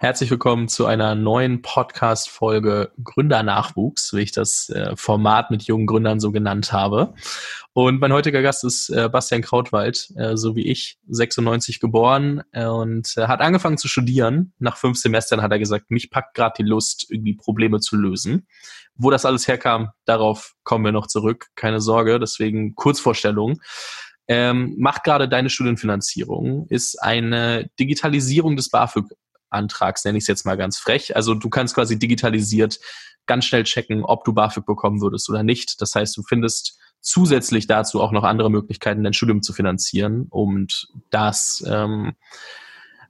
Herzlich willkommen zu einer neuen Podcast-Folge Gründernachwuchs, wie ich das äh, Format mit jungen Gründern so genannt habe. Und mein heutiger Gast ist äh, Bastian Krautwald, äh, so wie ich, 96 geboren und hat angefangen zu studieren. Nach fünf Semestern hat er gesagt, mich packt gerade die Lust, irgendwie Probleme zu lösen. Wo das alles herkam, darauf kommen wir noch zurück, keine Sorge. Deswegen Kurzvorstellung. Ähm, macht gerade deine Studienfinanzierung, ist eine Digitalisierung des BAföG Antrags, nenne ich es jetzt mal ganz frech. Also du kannst quasi digitalisiert ganz schnell checken, ob du BAföG bekommen würdest oder nicht. Das heißt, du findest zusätzlich dazu auch noch andere Möglichkeiten, dein Studium zu finanzieren. Und das ähm,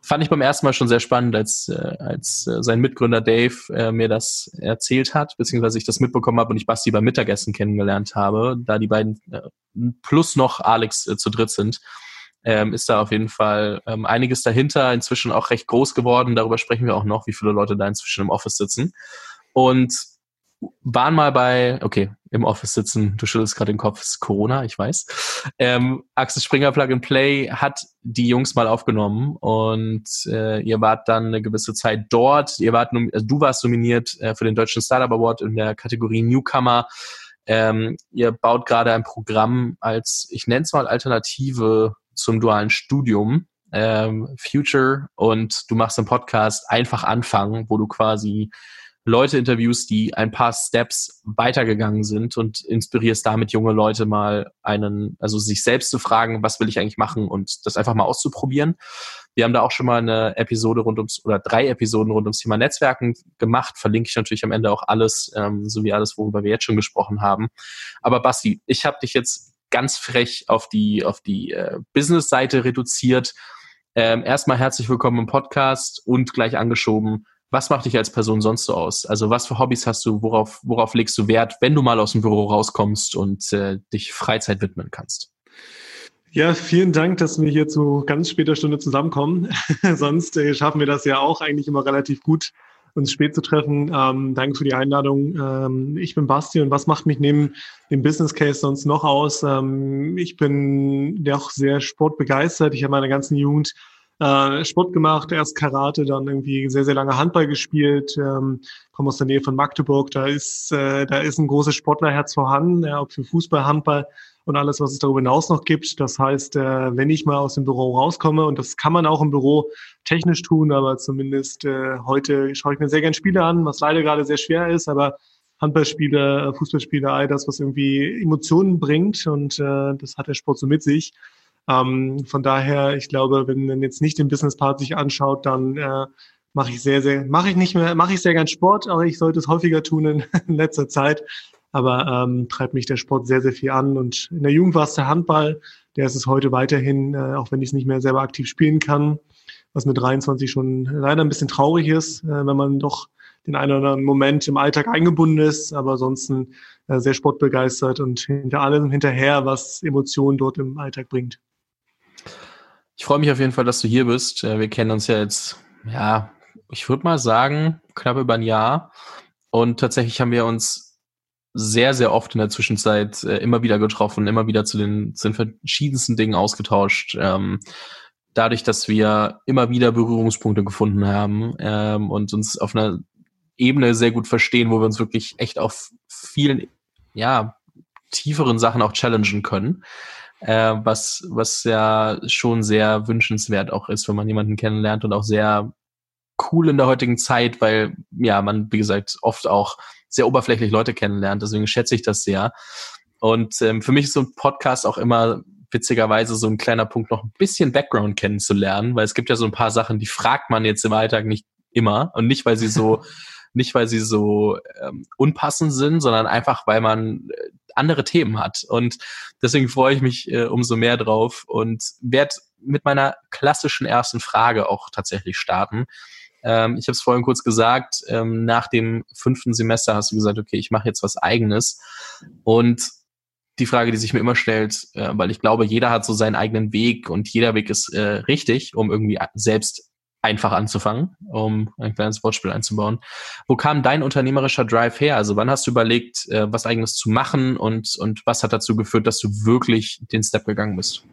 fand ich beim ersten Mal schon sehr spannend, als, äh, als äh, sein Mitgründer Dave äh, mir das erzählt hat, beziehungsweise ich das mitbekommen habe und ich Basti beim Mittagessen kennengelernt habe, da die beiden äh, plus noch Alex äh, zu dritt sind ähm, ist da auf jeden Fall ähm, einiges dahinter, inzwischen auch recht groß geworden. Darüber sprechen wir auch noch, wie viele Leute da inzwischen im Office sitzen. Und waren mal bei, okay, im Office sitzen, du schüttelst gerade den Kopf, ist Corona, ich weiß. Ähm, Axel Springer Plug and Play hat die Jungs mal aufgenommen und äh, ihr wart dann eine gewisse Zeit dort. Ihr wart, also du warst nominiert äh, für den Deutschen Startup Award in der Kategorie Newcomer. Ähm, ihr baut gerade ein Programm als, ich nenne es mal Alternative zum dualen Studium, ähm, Future, und du machst einen Podcast einfach anfangen, wo du quasi Leute interviewst, die ein paar Steps weitergegangen sind und inspirierst damit junge Leute mal einen, also sich selbst zu fragen, was will ich eigentlich machen und das einfach mal auszuprobieren. Wir haben da auch schon mal eine Episode rund ums, oder drei Episoden rund ums Thema Netzwerken gemacht. Verlinke ich natürlich am Ende auch alles, ähm, so wie alles, worüber wir jetzt schon gesprochen haben. Aber Basti, ich habe dich jetzt ganz frech auf die, auf die äh, Business-Seite reduziert. Ähm, erstmal herzlich willkommen im Podcast und gleich angeschoben. Was macht dich als Person sonst so aus? Also was für Hobbys hast du? Worauf, worauf legst du Wert, wenn du mal aus dem Büro rauskommst und äh, dich Freizeit widmen kannst? Ja, vielen Dank, dass wir hier zu ganz später Stunde zusammenkommen. Sonst äh, schaffen wir das ja auch eigentlich immer relativ gut, uns spät zu treffen. Ähm, danke für die Einladung. Ähm, ich bin Basti und was macht mich neben dem Business Case sonst noch aus? Ähm, ich bin auch sehr sportbegeistert. Ich habe meine ganzen Jugend äh, Sport gemacht, erst Karate, dann irgendwie sehr, sehr lange Handball gespielt, ähm, komme aus der Nähe von Magdeburg, da ist, äh, da ist ein großes Sportlerherz vorhanden, ja, ob für Fußball, Handball und alles, was es darüber hinaus noch gibt. Das heißt, äh, wenn ich mal aus dem Büro rauskomme, und das kann man auch im Büro technisch tun, aber zumindest äh, heute schaue ich mir sehr gern Spiele an, was leider gerade sehr schwer ist, aber Handballspiele, Fußballspiele, all das, was irgendwie Emotionen bringt und äh, das hat der Sport so mit sich. Ähm, von daher, ich glaube, wenn man jetzt nicht den Business Part sich anschaut, dann äh, mache ich sehr, sehr, mache ich nicht mehr, mache ich sehr gern Sport, aber ich sollte es häufiger tun in, in letzter Zeit. Aber ähm, treibt mich der Sport sehr, sehr viel an. Und in der Jugend war es der Handball, der ist es heute weiterhin, äh, auch wenn ich es nicht mehr selber aktiv spielen kann, was mit 23 schon leider ein bisschen traurig ist, äh, wenn man doch den einen oder anderen Moment im Alltag eingebunden ist, aber ansonsten äh, sehr sportbegeistert und hinter allem hinterher, was Emotionen dort im Alltag bringt. Ich freue mich auf jeden Fall, dass du hier bist. Äh, wir kennen uns ja jetzt, ja, ich würde mal sagen, knapp über ein Jahr. Und tatsächlich haben wir uns sehr, sehr oft in der Zwischenzeit äh, immer wieder getroffen, immer wieder zu den, zu den verschiedensten Dingen ausgetauscht. Ähm, dadurch, dass wir immer wieder Berührungspunkte gefunden haben ähm, und uns auf einer Ebene sehr gut verstehen, wo wir uns wirklich echt auf vielen, ja, tieferen Sachen auch challengen können äh, was, was ja schon sehr wünschenswert auch ist, wenn man jemanden kennenlernt und auch sehr cool in der heutigen Zeit, weil ja man, wie gesagt, oft auch sehr oberflächlich Leute kennenlernt. Deswegen schätze ich das sehr. Und ähm, für mich ist so ein Podcast auch immer witzigerweise so ein kleiner Punkt, noch ein bisschen Background kennenzulernen, weil es gibt ja so ein paar Sachen, die fragt man jetzt im Alltag nicht immer und nicht, weil sie so nicht weil sie so ähm, unpassend sind, sondern einfach, weil man äh, andere Themen hat. Und deswegen freue ich mich äh, umso mehr drauf und werde mit meiner klassischen ersten Frage auch tatsächlich starten. Ähm, ich habe es vorhin kurz gesagt, ähm, nach dem fünften Semester hast du gesagt, okay, ich mache jetzt was eigenes. Und die Frage, die sich mir immer stellt, äh, weil ich glaube, jeder hat so seinen eigenen Weg und jeder Weg ist äh, richtig, um irgendwie selbst einfach anzufangen, um ein kleines Wortspiel einzubauen. Wo kam dein unternehmerischer Drive her? Also wann hast du überlegt, äh, was eigenes zu machen und, und was hat dazu geführt, dass du wirklich den Step gegangen bist?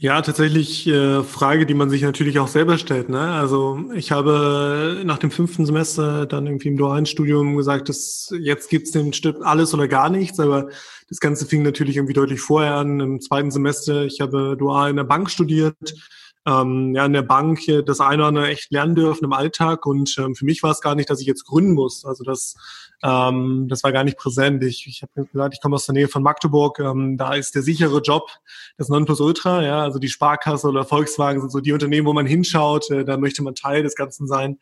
Ja, tatsächlich äh, Frage, die man sich natürlich auch selber stellt. Ne? Also ich habe nach dem fünften Semester dann irgendwie im dualen Studium gesagt, dass jetzt gibt's den Stift alles oder gar nichts, aber das Ganze fing natürlich irgendwie deutlich vorher an. Im zweiten Semester, ich habe dual in der Bank studiert, ähm, ja, in der Bank das eine oder andere echt lernen dürfen im Alltag. Und ähm, für mich war es gar nicht, dass ich jetzt gründen muss. Also das, ähm, das war gar nicht präsent. Ich, ich habe gesagt, ich komme aus der Nähe von Magdeburg. Ähm, da ist der sichere Job das Nonplusultra. Ja, also die Sparkasse oder Volkswagen sind so die Unternehmen, wo man hinschaut. Äh, da möchte man Teil des Ganzen sein.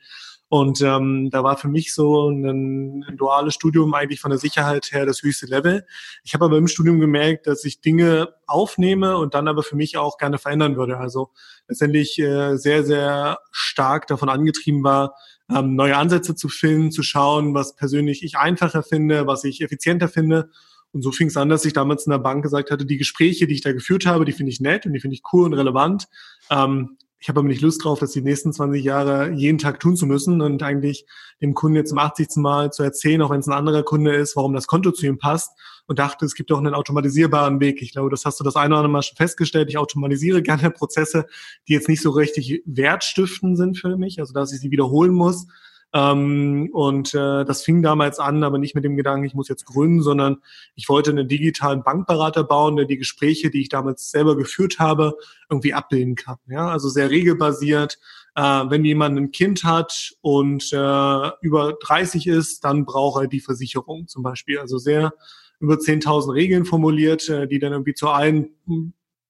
Und ähm, da war für mich so ein, ein duales Studium eigentlich von der Sicherheit her das höchste Level. Ich habe aber im Studium gemerkt, dass ich Dinge aufnehme und dann aber für mich auch gerne verändern würde. Also letztendlich äh, sehr, sehr stark davon angetrieben war, ähm, neue Ansätze zu finden, zu schauen, was persönlich ich einfacher finde, was ich effizienter finde. Und so fing es an, dass ich damals in der Bank gesagt hatte, die Gespräche, die ich da geführt habe, die finde ich nett und die finde ich cool und relevant. Ähm, ich habe aber nicht Lust drauf, das die nächsten 20 Jahre jeden Tag tun zu müssen und eigentlich dem Kunden jetzt zum 80. Mal zu erzählen, auch wenn es ein anderer Kunde ist, warum das Konto zu ihm passt und dachte, es gibt auch einen automatisierbaren Weg. Ich glaube, das hast du das eine oder andere Mal schon festgestellt. Ich automatisiere gerne Prozesse, die jetzt nicht so richtig wertstiftend sind für mich, also dass ich sie wiederholen muss, ähm, und äh, das fing damals an, aber nicht mit dem Gedanken, ich muss jetzt gründen, sondern ich wollte einen digitalen Bankberater bauen, der die Gespräche, die ich damals selber geführt habe, irgendwie abbilden kann. Ja, also sehr regelbasiert. Äh, wenn jemand ein Kind hat und äh, über 30 ist, dann braucht er die Versicherung zum Beispiel. Also sehr über 10.000 Regeln formuliert, äh, die dann irgendwie zu allen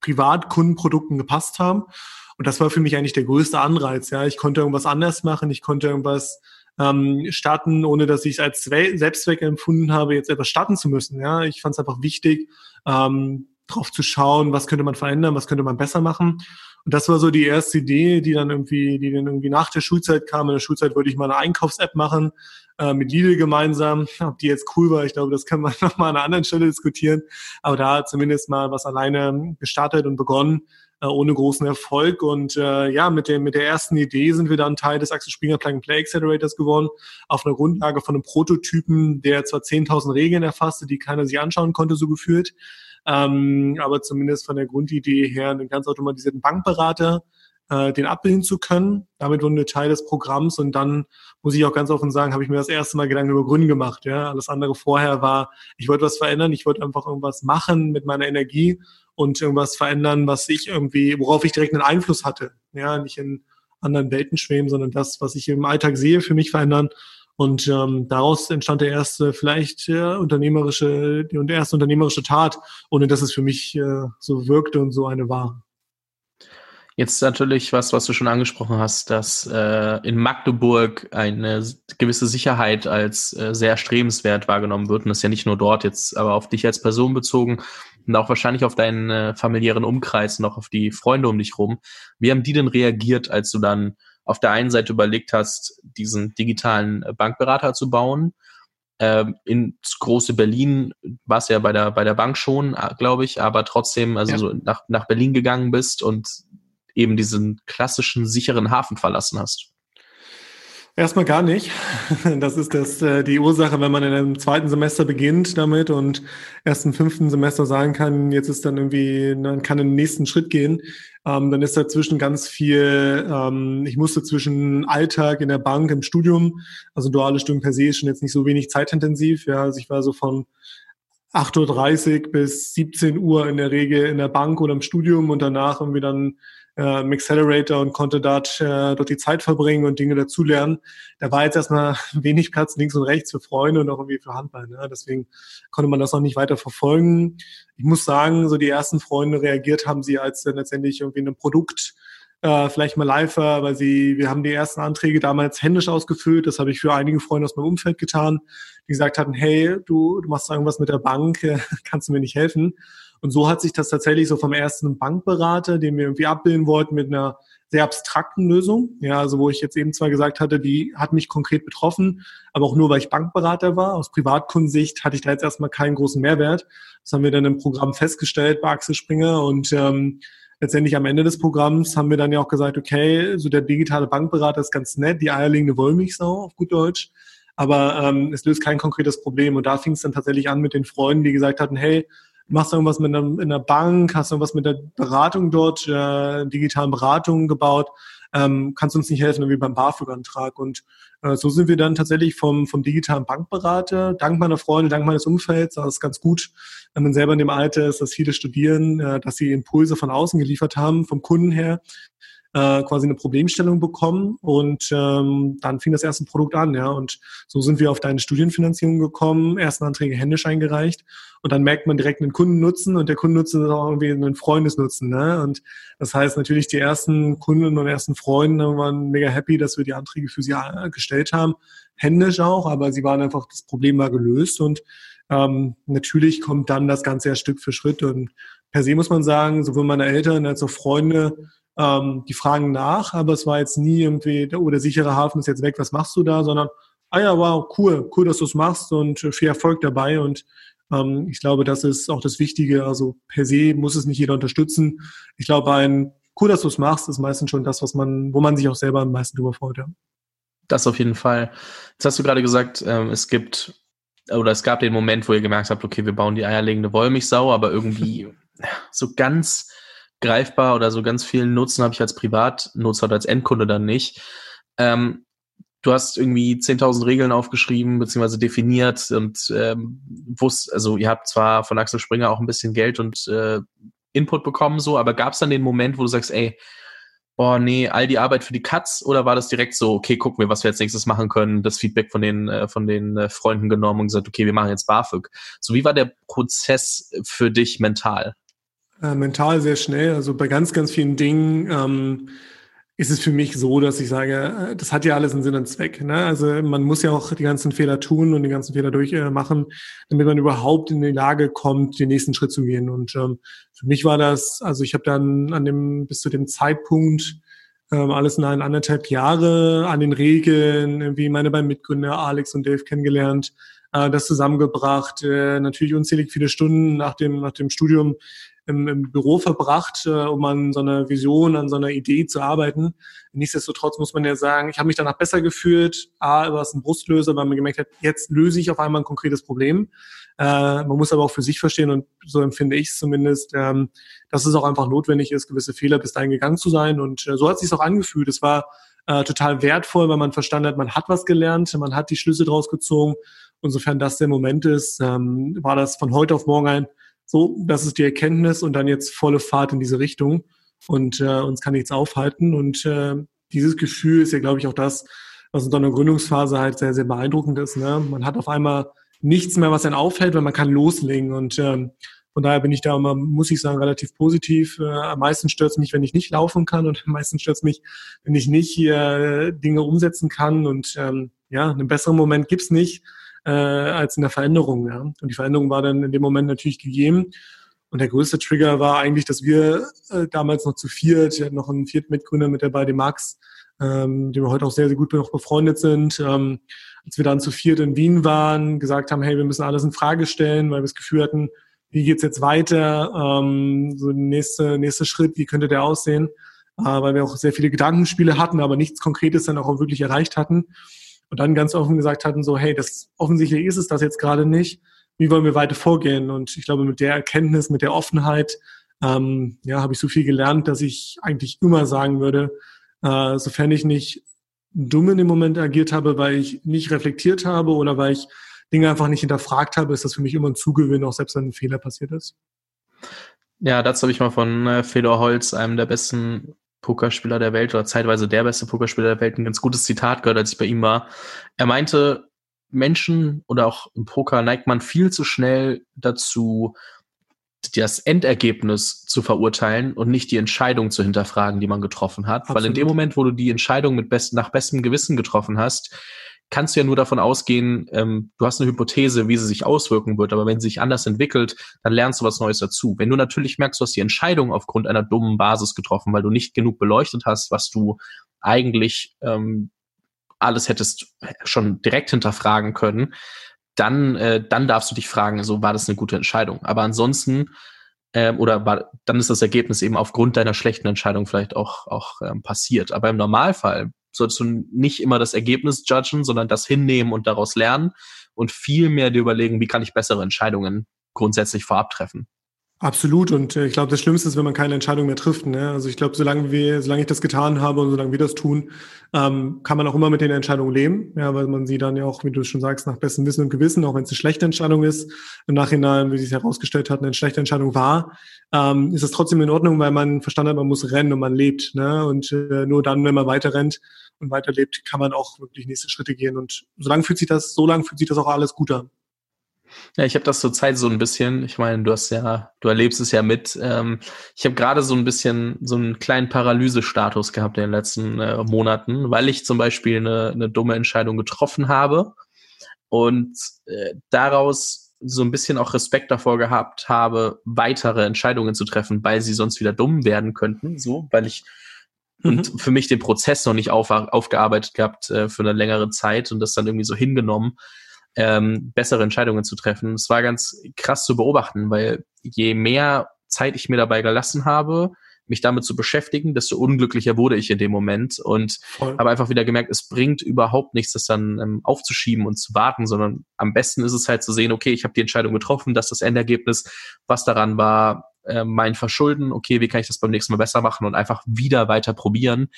Privatkundenprodukten gepasst haben. Und das war für mich eigentlich der größte Anreiz. Ja, ich konnte irgendwas anders machen, ich konnte irgendwas ähm, starten, ohne dass ich es als Selbstzweck empfunden habe, jetzt etwas starten zu müssen. Ja, ich fand es einfach wichtig, ähm, drauf zu schauen, was könnte man verändern, was könnte man besser machen. Und das war so die erste Idee, die dann irgendwie, die dann irgendwie nach der Schulzeit kam. In der Schulzeit wollte ich mal eine Einkaufs-App machen äh, mit Lidl gemeinsam. Ob die jetzt cool war, ich glaube, das kann man nochmal an einer anderen Stelle diskutieren. Aber da zumindest mal was alleine gestartet und begonnen äh, ohne großen Erfolg. Und äh, ja, mit, dem, mit der ersten Idee sind wir dann Teil des Axel Springer Plug and Play Accelerators geworden, auf einer Grundlage von einem Prototypen, der zwar 10.000 Regeln erfasste, die keiner sich anschauen konnte, so gefühlt, ähm, aber zumindest von der Grundidee her einen ganz automatisierten Bankberater, äh, den abbilden zu können. Damit wurden wir Teil des Programms und dann muss ich auch ganz offen sagen, habe ich mir das erste Mal Gedanken über Gründen gemacht. Ja, alles andere vorher war, ich wollte was verändern, ich wollte einfach irgendwas machen mit meiner Energie und irgendwas verändern, was ich irgendwie, worauf ich direkt einen Einfluss hatte. Ja, nicht in anderen Welten schweben, sondern das, was ich im Alltag sehe, für mich verändern. Und ähm, daraus entstand der erste, vielleicht äh, unternehmerische, die erste unternehmerische Tat, ohne dass es für mich äh, so wirkte und so eine war. Jetzt natürlich was, was du schon angesprochen hast, dass äh, in Magdeburg eine gewisse Sicherheit als äh, sehr strebenswert wahrgenommen wird. Und das ist ja nicht nur dort jetzt, aber auf dich als Person bezogen und auch wahrscheinlich auf deinen äh, familiären Umkreis und auch auf die Freunde um dich rum. Wie haben die denn reagiert, als du dann auf der einen Seite überlegt hast, diesen digitalen Bankberater zu bauen? Ähm, in große Berlin warst ja bei der, bei der Bank schon, äh, glaube ich, aber trotzdem, also ja. so nach, nach Berlin gegangen bist und eben diesen klassischen sicheren Hafen verlassen hast? Erstmal gar nicht. Das ist das, äh, die Ursache, wenn man in einem zweiten Semester beginnt damit und erst im fünften Semester sagen kann, jetzt ist dann irgendwie, man kann in den nächsten Schritt gehen, ähm, dann ist dazwischen ganz viel, ähm, ich musste zwischen Alltag in der Bank, im Studium, also duale Studium per se ist schon jetzt nicht so wenig zeitintensiv, ja, also ich war so von 8.30 Uhr bis 17 Uhr in der Regel in der Bank oder im Studium und danach irgendwie dann äh, im Accelerator und konnte dort, äh, dort die Zeit verbringen und Dinge dazulernen. Da war jetzt erstmal wenig Platz links und rechts für Freunde und auch irgendwie für Handball. Ne? Deswegen konnte man das noch nicht weiter verfolgen. Ich muss sagen, so die ersten Freunde reagiert haben sie als dann letztendlich irgendwie ein Produkt äh, vielleicht mal live war, weil sie, wir haben die ersten Anträge damals händisch ausgefüllt. Das habe ich für einige Freunde aus meinem Umfeld getan, die gesagt hatten, hey, du, du machst irgendwas mit der Bank, kannst du mir nicht helfen? Und so hat sich das tatsächlich so vom ersten Bankberater, den wir irgendwie abbilden wollten, mit einer sehr abstrakten Lösung. Ja, also wo ich jetzt eben zwar gesagt hatte, die hat mich konkret betroffen, aber auch nur, weil ich Bankberater war. Aus Privatkundensicht hatte ich da jetzt erstmal keinen großen Mehrwert. Das haben wir dann im Programm festgestellt bei Axel Springer und ähm, letztendlich am Ende des Programms haben wir dann ja auch gesagt, okay, so der digitale Bankberater ist ganz nett, die eierlegende Wollmilchsau auf gut Deutsch, aber ähm, es löst kein konkretes Problem. Und da fing es dann tatsächlich an mit den Freunden, die gesagt hatten, hey, machst du irgendwas mit einer, in der Bank, hast irgendwas mit der Beratung dort, äh, digitalen Beratungen gebaut, ähm, kannst du uns nicht helfen, wie beim BAföG-Antrag. Und äh, so sind wir dann tatsächlich vom, vom digitalen Bankberater, dank meiner Freunde, dank meines Umfelds, das ist ganz gut, wenn man selber in dem Alter ist, dass viele studieren, äh, dass sie Impulse von außen geliefert haben, vom Kunden her, äh, quasi eine Problemstellung bekommen und ähm, dann fing das erste Produkt an, ja. Und so sind wir auf deine Studienfinanzierung gekommen, ersten Anträge händisch eingereicht und dann merkt man direkt einen Kundennutzen und der Kundennutzen ist auch irgendwie einen Freundesnutzen, ne? Und das heißt natürlich, die ersten Kunden und ersten Freunde waren mega happy, dass wir die Anträge für sie äh, gestellt haben, händisch auch, aber sie waren einfach, das Problem war gelöst und ähm, natürlich kommt dann das Ganze ja Stück für Schritt und per se muss man sagen, sowohl meine Eltern als auch Freunde ähm, die fragen nach, aber es war jetzt nie irgendwie, oh, der sichere Hafen ist jetzt weg, was machst du da, sondern, ah ja, wow, cool, cool, dass du es machst und viel Erfolg dabei und ähm, ich glaube, das ist auch das Wichtige. Also per se muss es nicht jeder unterstützen. Ich glaube, ein cool, dass du es machst, ist meistens schon das, was man, wo man sich auch selber am meisten drüber freut. Ja. Das auf jeden Fall. Jetzt hast du gerade gesagt, ähm, es gibt oder es gab den Moment, wo ihr gemerkt habt, okay, wir bauen die eierlegende Wollmilchsau, aber irgendwie so ganz greifbar oder so ganz vielen Nutzen habe ich als Privatnutzer oder als Endkunde dann nicht. Ähm, du hast irgendwie 10.000 Regeln aufgeschrieben bzw. definiert und ähm, wusst, also ihr habt zwar von Axel Springer auch ein bisschen Geld und äh, Input bekommen, so, aber gab es dann den Moment, wo du sagst, ey, oh nee, all die Arbeit für die Cuts oder war das direkt so, okay, gucken wir, was wir jetzt nächstes machen können, das Feedback von den, äh, von den äh, Freunden genommen und gesagt, okay, wir machen jetzt BAföG. So, wie war der Prozess für dich mental? Äh, mental sehr schnell. Also bei ganz, ganz vielen Dingen ähm, ist es für mich so, dass ich sage, äh, das hat ja alles einen Sinn und Zweck. Ne? Also man muss ja auch die ganzen Fehler tun und die ganzen Fehler durchmachen, äh, damit man überhaupt in die Lage kommt, den nächsten Schritt zu gehen. Und ähm, für mich war das, also ich habe dann an dem bis zu dem Zeitpunkt ähm, alles in ein anderthalb Jahre an den Regeln, irgendwie meine beiden Mitgründer Alex und Dave kennengelernt, äh, das zusammengebracht, äh, natürlich unzählig viele Stunden nach dem nach dem Studium im, im Büro verbracht, äh, um an so einer Vision, an so einer Idee zu arbeiten. Nichtsdestotrotz muss man ja sagen, ich habe mich danach besser gefühlt. A, war es ein Brustlöser, weil man gemerkt hat, jetzt löse ich auf einmal ein konkretes Problem. Äh, man muss aber auch für sich verstehen, und so empfinde ich es zumindest, ähm, dass es auch einfach notwendig ist, gewisse Fehler bis dahin gegangen zu sein. Und äh, so hat es sich auch angefühlt. Es war äh, total wertvoll, weil man verstanden hat, man hat was gelernt, man hat die Schlüsse draus gezogen. Insofern das der Moment ist, ähm, war das von heute auf morgen ein so, das ist die Erkenntnis und dann jetzt volle Fahrt in diese Richtung und äh, uns kann nichts aufhalten. Und äh, dieses Gefühl ist ja, glaube ich, auch das, was in so einer Gründungsphase halt sehr, sehr beeindruckend ist. Ne? Man hat auf einmal nichts mehr, was einen aufhält, weil man kann loslegen. Und ähm, von daher bin ich da immer, muss ich sagen, relativ positiv. Äh, am meisten stört es mich, wenn ich nicht laufen kann und am meisten stört es mich, wenn ich nicht hier äh, Dinge umsetzen kann. Und ähm, ja, einen besseren Moment gibt's nicht äh, als in der Veränderung. Ja. Und die Veränderung war dann in dem Moment natürlich gegeben. Und der größte Trigger war eigentlich, dass wir äh, damals noch zu viert, wir hatten noch einen vierten Mitgründer mit dabei, den Max, ähm, dem wir heute auch sehr, sehr gut noch befreundet sind. Ähm, als wir dann zu viert in Wien waren, gesagt haben, hey, wir müssen alles in Frage stellen, weil wir das Gefühl hatten, wie geht's jetzt weiter? Ähm, so nächste nächste Schritt, wie könnte der aussehen? Äh, weil wir auch sehr viele Gedankenspiele hatten, aber nichts Konkretes dann auch wirklich erreicht hatten und dann ganz offen gesagt hatten, so, hey, das offensichtlich ist es das jetzt gerade nicht. Wie wollen wir weiter vorgehen? Und ich glaube, mit der Erkenntnis, mit der Offenheit, ähm, ja, habe ich so viel gelernt, dass ich eigentlich immer sagen würde, äh, sofern ich nicht dumm in dem Moment agiert habe, weil ich nicht reflektiert habe oder weil ich Dinge einfach nicht hinterfragt habe, ist das für mich immer ein Zugewinn, auch selbst wenn ein Fehler passiert ist. Ja, dazu habe ich mal von äh, Fedor Holz, einem der besten Pokerspieler der Welt oder zeitweise der beste Pokerspieler der Welt, ein ganz gutes Zitat gehört, als ich bei ihm war. Er meinte, Menschen oder auch im Poker neigt man viel zu schnell dazu, das Endergebnis zu verurteilen und nicht die Entscheidung zu hinterfragen, die man getroffen hat. Absolut. Weil in dem Moment, wo du die Entscheidung mit best, nach bestem Gewissen getroffen hast, kannst du ja nur davon ausgehen, ähm, du hast eine Hypothese, wie sie sich auswirken wird, aber wenn sie sich anders entwickelt, dann lernst du was Neues dazu. Wenn du natürlich merkst, du hast die Entscheidung aufgrund einer dummen Basis getroffen, weil du nicht genug beleuchtet hast, was du eigentlich ähm, alles hättest schon direkt hinterfragen können, dann, äh, dann darfst du dich fragen, so war das eine gute Entscheidung. Aber ansonsten ähm, oder war, dann ist das Ergebnis eben aufgrund deiner schlechten Entscheidung vielleicht auch, auch ähm, passiert. Aber im Normalfall solltest du nicht immer das Ergebnis judgen, sondern das hinnehmen und daraus lernen und viel mehr dir überlegen, wie kann ich bessere Entscheidungen grundsätzlich vorab treffen. Absolut. Und äh, ich glaube, das Schlimmste ist, wenn man keine Entscheidung mehr trifft. Ne? Also ich glaube, solange wir, solange ich das getan habe und solange wir das tun, ähm, kann man auch immer mit den Entscheidungen leben. Ja, weil man sie dann ja auch, wie du schon sagst, nach bestem Wissen und Gewissen, auch wenn es eine schlechte Entscheidung ist, im Nachhinein, wie sich herausgestellt hat, eine schlechte Entscheidung war, ähm, ist es trotzdem in Ordnung, weil man verstanden hat, man muss rennen und man lebt. Ne? Und äh, nur dann, wenn man weiter rennt und weiterlebt, kann man auch wirklich nächste Schritte gehen. Und solange fühlt sich das, so lange fühlt sich das auch alles gut an. Ja, ich habe das zurzeit so ein bisschen, ich meine, du hast ja, du erlebst es ja mit. Ähm, ich habe gerade so ein bisschen so einen kleinen Paralysestatus gehabt in den letzten äh, Monaten, weil ich zum Beispiel eine, eine dumme Entscheidung getroffen habe und äh, daraus so ein bisschen auch Respekt davor gehabt habe, weitere Entscheidungen zu treffen, weil sie sonst wieder dumm werden könnten, so, weil ich mhm. und für mich den Prozess noch nicht auf, aufgearbeitet gehabt äh, für eine längere Zeit und das dann irgendwie so hingenommen ähm, bessere Entscheidungen zu treffen. Es war ganz krass zu beobachten, weil je mehr Zeit ich mir dabei gelassen habe, mich damit zu beschäftigen, desto unglücklicher wurde ich in dem Moment und habe einfach wieder gemerkt, es bringt überhaupt nichts, das dann ähm, aufzuschieben und zu warten, sondern am besten ist es halt zu sehen, okay, ich habe die Entscheidung getroffen, dass das Endergebnis, was daran war, äh, mein Verschulden, okay, wie kann ich das beim nächsten Mal besser machen und einfach wieder weiter probieren,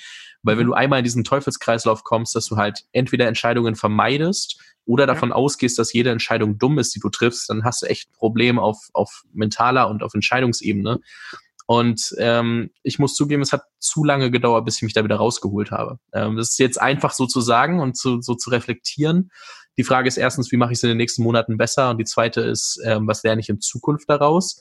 weil wenn mhm. du einmal in diesen Teufelskreislauf kommst, dass du halt entweder Entscheidungen vermeidest oder davon ausgehst, dass jede Entscheidung dumm ist, die du triffst, dann hast du echt ein Problem auf, auf mentaler und auf Entscheidungsebene. Und ähm, ich muss zugeben, es hat zu lange gedauert, bis ich mich da wieder rausgeholt habe. Ähm, das ist jetzt einfach so zu sagen und zu, so zu reflektieren. Die Frage ist erstens, wie mache ich es in den nächsten Monaten besser? Und die zweite ist, ähm, was lerne ich in Zukunft daraus?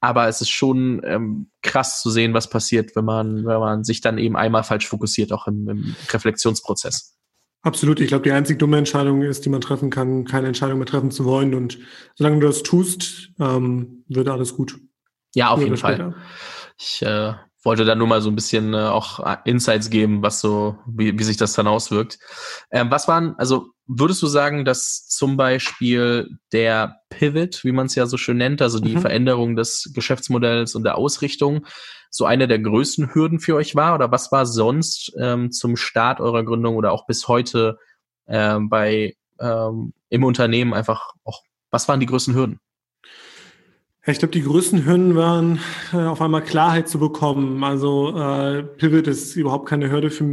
Aber es ist schon ähm, krass zu sehen, was passiert, wenn man, wenn man sich dann eben einmal falsch fokussiert, auch im, im Reflexionsprozess. Absolut. Ich glaube, die einzig dumme Entscheidung ist, die man treffen kann, keine Entscheidung mehr treffen zu wollen. Und solange du das tust, ähm, wird alles gut. Ja, auf jeden Fall. Ich äh, wollte da nur mal so ein bisschen äh, auch äh, Insights geben, was so, wie, wie sich das dann auswirkt. Ähm, was waren, also würdest du sagen, dass zum Beispiel der Pivot, wie man es ja so schön nennt, also die mhm. Veränderung des Geschäftsmodells und der Ausrichtung, so eine der größten Hürden für euch war? Oder was war sonst ähm, zum Start eurer Gründung oder auch bis heute ähm, bei ähm, im Unternehmen einfach auch, was waren die größten Hürden? Ich glaube, die größten Hürden waren, äh, auf einmal Klarheit zu bekommen. Also äh, Pivot ist überhaupt keine Hürde für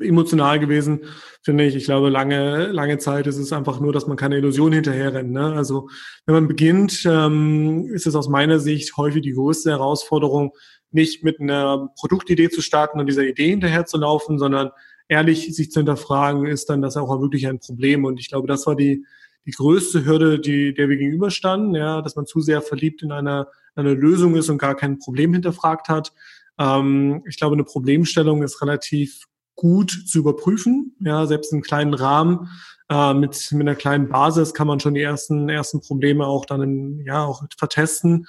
emotional gewesen, finde ich. Ich glaube, lange, lange Zeit ist es einfach nur, dass man keine Illusion hinterherrennt. Ne? Also wenn man beginnt, ähm, ist es aus meiner Sicht häufig die größte Herausforderung, nicht mit einer Produktidee zu starten und dieser Idee hinterher zu laufen, sondern ehrlich sich zu hinterfragen, ist dann das auch wirklich ein Problem. Und ich glaube, das war die, die größte Hürde, die, der wir gegenüberstanden, ja, dass man zu sehr verliebt in einer, einer Lösung ist und gar kein Problem hinterfragt hat. Ähm, ich glaube, eine Problemstellung ist relativ gut zu überprüfen, ja, selbst in kleinen Rahmen. Äh, mit, mit einer kleinen Basis kann man schon die ersten, ersten Probleme auch dann in, ja, auch vertesten.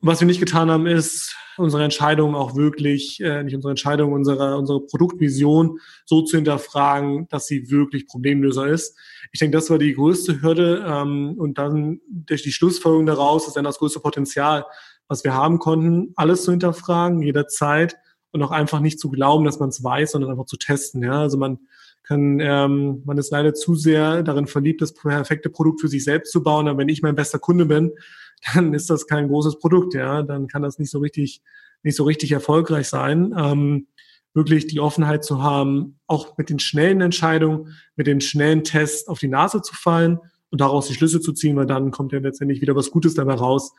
Was wir nicht getan haben, ist, unsere Entscheidung auch wirklich, äh, nicht unsere Entscheidung, unsere, unsere Produktvision so zu hinterfragen, dass sie wirklich Problemlöser ist. Ich denke, das war die größte Hürde ähm, und dann durch die Schlussfolgerung daraus ist dann das größte Potenzial, was wir haben konnten, alles zu hinterfragen, jederzeit und auch einfach nicht zu glauben, dass man es weiß, sondern einfach zu testen. Ja, also man kann, ähm, man ist leider zu sehr darin verliebt, das perfekte Produkt für sich selbst zu bauen. Aber wenn ich mein bester Kunde bin, dann ist das kein großes Produkt, ja. Dann kann das nicht so richtig, nicht so richtig erfolgreich sein. Ähm, wirklich die Offenheit zu haben, auch mit den schnellen Entscheidungen, mit den schnellen Tests auf die Nase zu fallen und daraus die Schlüsse zu ziehen, weil dann kommt ja letztendlich wieder was Gutes dabei raus.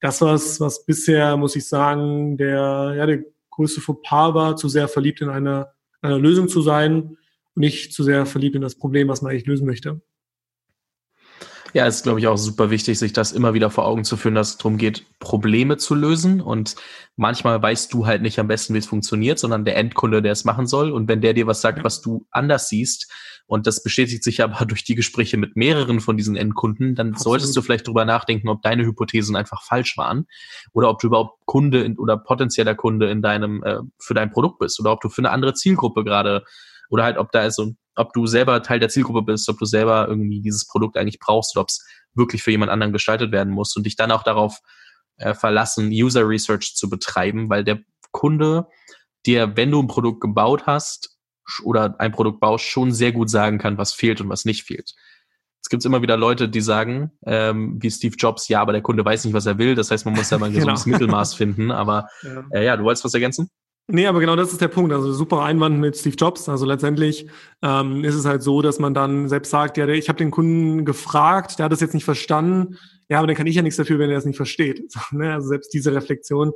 Das was, was bisher, muss ich sagen, der, ja, der größte Fauxpas war, zu sehr verliebt in einer, einer Lösung zu sein und nicht zu sehr verliebt in das Problem, was man eigentlich lösen möchte. Ja, es ist, glaube ich, auch super wichtig, sich das immer wieder vor Augen zu führen, dass es darum geht, Probleme zu lösen. Und manchmal weißt du halt nicht am besten, wie es funktioniert, sondern der Endkunde, der es machen soll. Und wenn der dir was sagt, was du anders siehst, und das bestätigt sich aber durch die Gespräche mit mehreren von diesen Endkunden, dann Absolut. solltest du vielleicht drüber nachdenken, ob deine Hypothesen einfach falsch waren oder ob du überhaupt Kunde in, oder potenzieller Kunde in deinem äh, für dein Produkt bist oder ob du für eine andere Zielgruppe gerade oder halt ob da ist so ob du selber Teil der Zielgruppe bist, ob du selber irgendwie dieses Produkt eigentlich brauchst oder ob es wirklich für jemand anderen gestaltet werden muss und dich dann auch darauf äh, verlassen, User Research zu betreiben, weil der Kunde dir, wenn du ein Produkt gebaut hast oder ein Produkt baust, schon sehr gut sagen kann, was fehlt und was nicht fehlt. es gibt immer wieder Leute, die sagen, ähm, wie Steve Jobs, ja, aber der Kunde weiß nicht, was er will. Das heißt, man muss da mal ein gesundes genau. Mittelmaß finden. Aber ja. Äh, ja, du wolltest was ergänzen? Nee, aber genau das ist der Punkt. Also super Einwand mit Steve Jobs. Also letztendlich ähm, ist es halt so, dass man dann selbst sagt, ja, ich habe den Kunden gefragt, der hat das jetzt nicht verstanden. Ja, aber dann kann ich ja nichts dafür, wenn er es nicht versteht. Ne? Also selbst diese Reflexion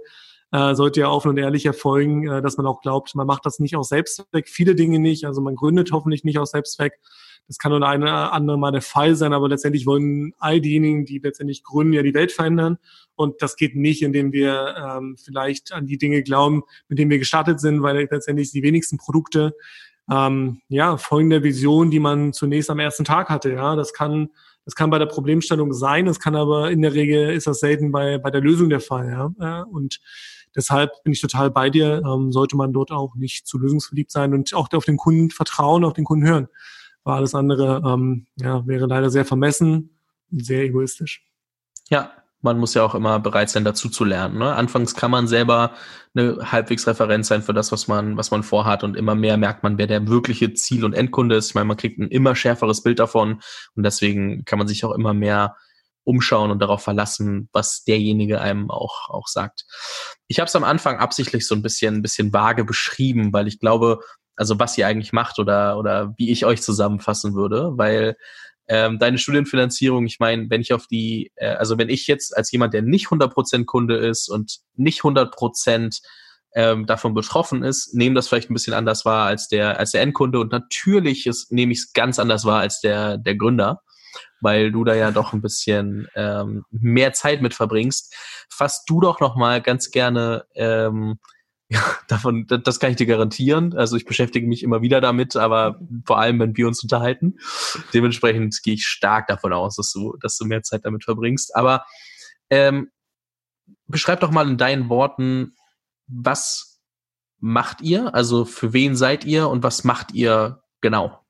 äh, sollte ja offen und ehrlich erfolgen, äh, dass man auch glaubt, man macht das nicht aus Selbstzweck, viele Dinge nicht. Also man gründet hoffentlich nicht aus Selbstzweck. Das kann nur eine andere Mal der Fall sein, aber letztendlich wollen all diejenigen, die letztendlich gründen, ja die Welt verändern. Und das geht nicht, indem wir ähm, vielleicht an die Dinge glauben, mit denen wir gestartet sind, weil letztendlich die wenigsten Produkte ähm, ja folgen der Vision, die man zunächst am ersten Tag hatte. Ja, das kann das kann bei der Problemstellung sein, das kann aber in der Regel ist das selten bei bei der Lösung der Fall. Ja, und Deshalb bin ich total bei dir. Ähm, sollte man dort auch nicht zu lösungsverliebt sein und auch auf den Kunden vertrauen, auf den Kunden hören. Weil alles andere ähm, ja, wäre leider sehr vermessen sehr egoistisch. Ja, man muss ja auch immer bereit sein, dazu zu lernen. Ne? Anfangs kann man selber eine halbwegs Referenz sein für das, was man, was man vorhat und immer mehr merkt man, wer der wirkliche Ziel- und Endkunde ist. Ich meine, man kriegt ein immer schärferes Bild davon und deswegen kann man sich auch immer mehr umschauen und darauf verlassen, was derjenige einem auch, auch sagt. Ich habe es am Anfang absichtlich so ein bisschen, ein bisschen vage beschrieben, weil ich glaube, also was ihr eigentlich macht oder, oder wie ich euch zusammenfassen würde, weil ähm, deine Studienfinanzierung, ich meine, wenn ich auf die, äh, also wenn ich jetzt als jemand, der nicht 100% Kunde ist und nicht 100% ähm, davon betroffen ist, nehme das vielleicht ein bisschen anders wahr als der, als der Endkunde und natürlich nehme ich es ganz anders wahr als der, der Gründer weil du da ja doch ein bisschen ähm, mehr Zeit mit verbringst. Fass du doch noch mal ganz gerne ähm, ja, davon, das kann ich dir garantieren. Also ich beschäftige mich immer wieder damit, aber vor allem, wenn wir uns unterhalten. Dementsprechend gehe ich stark davon aus, dass du, dass du mehr Zeit damit verbringst. Aber ähm, beschreib doch mal in deinen Worten, was macht ihr? Also für wen seid ihr und was macht ihr genau?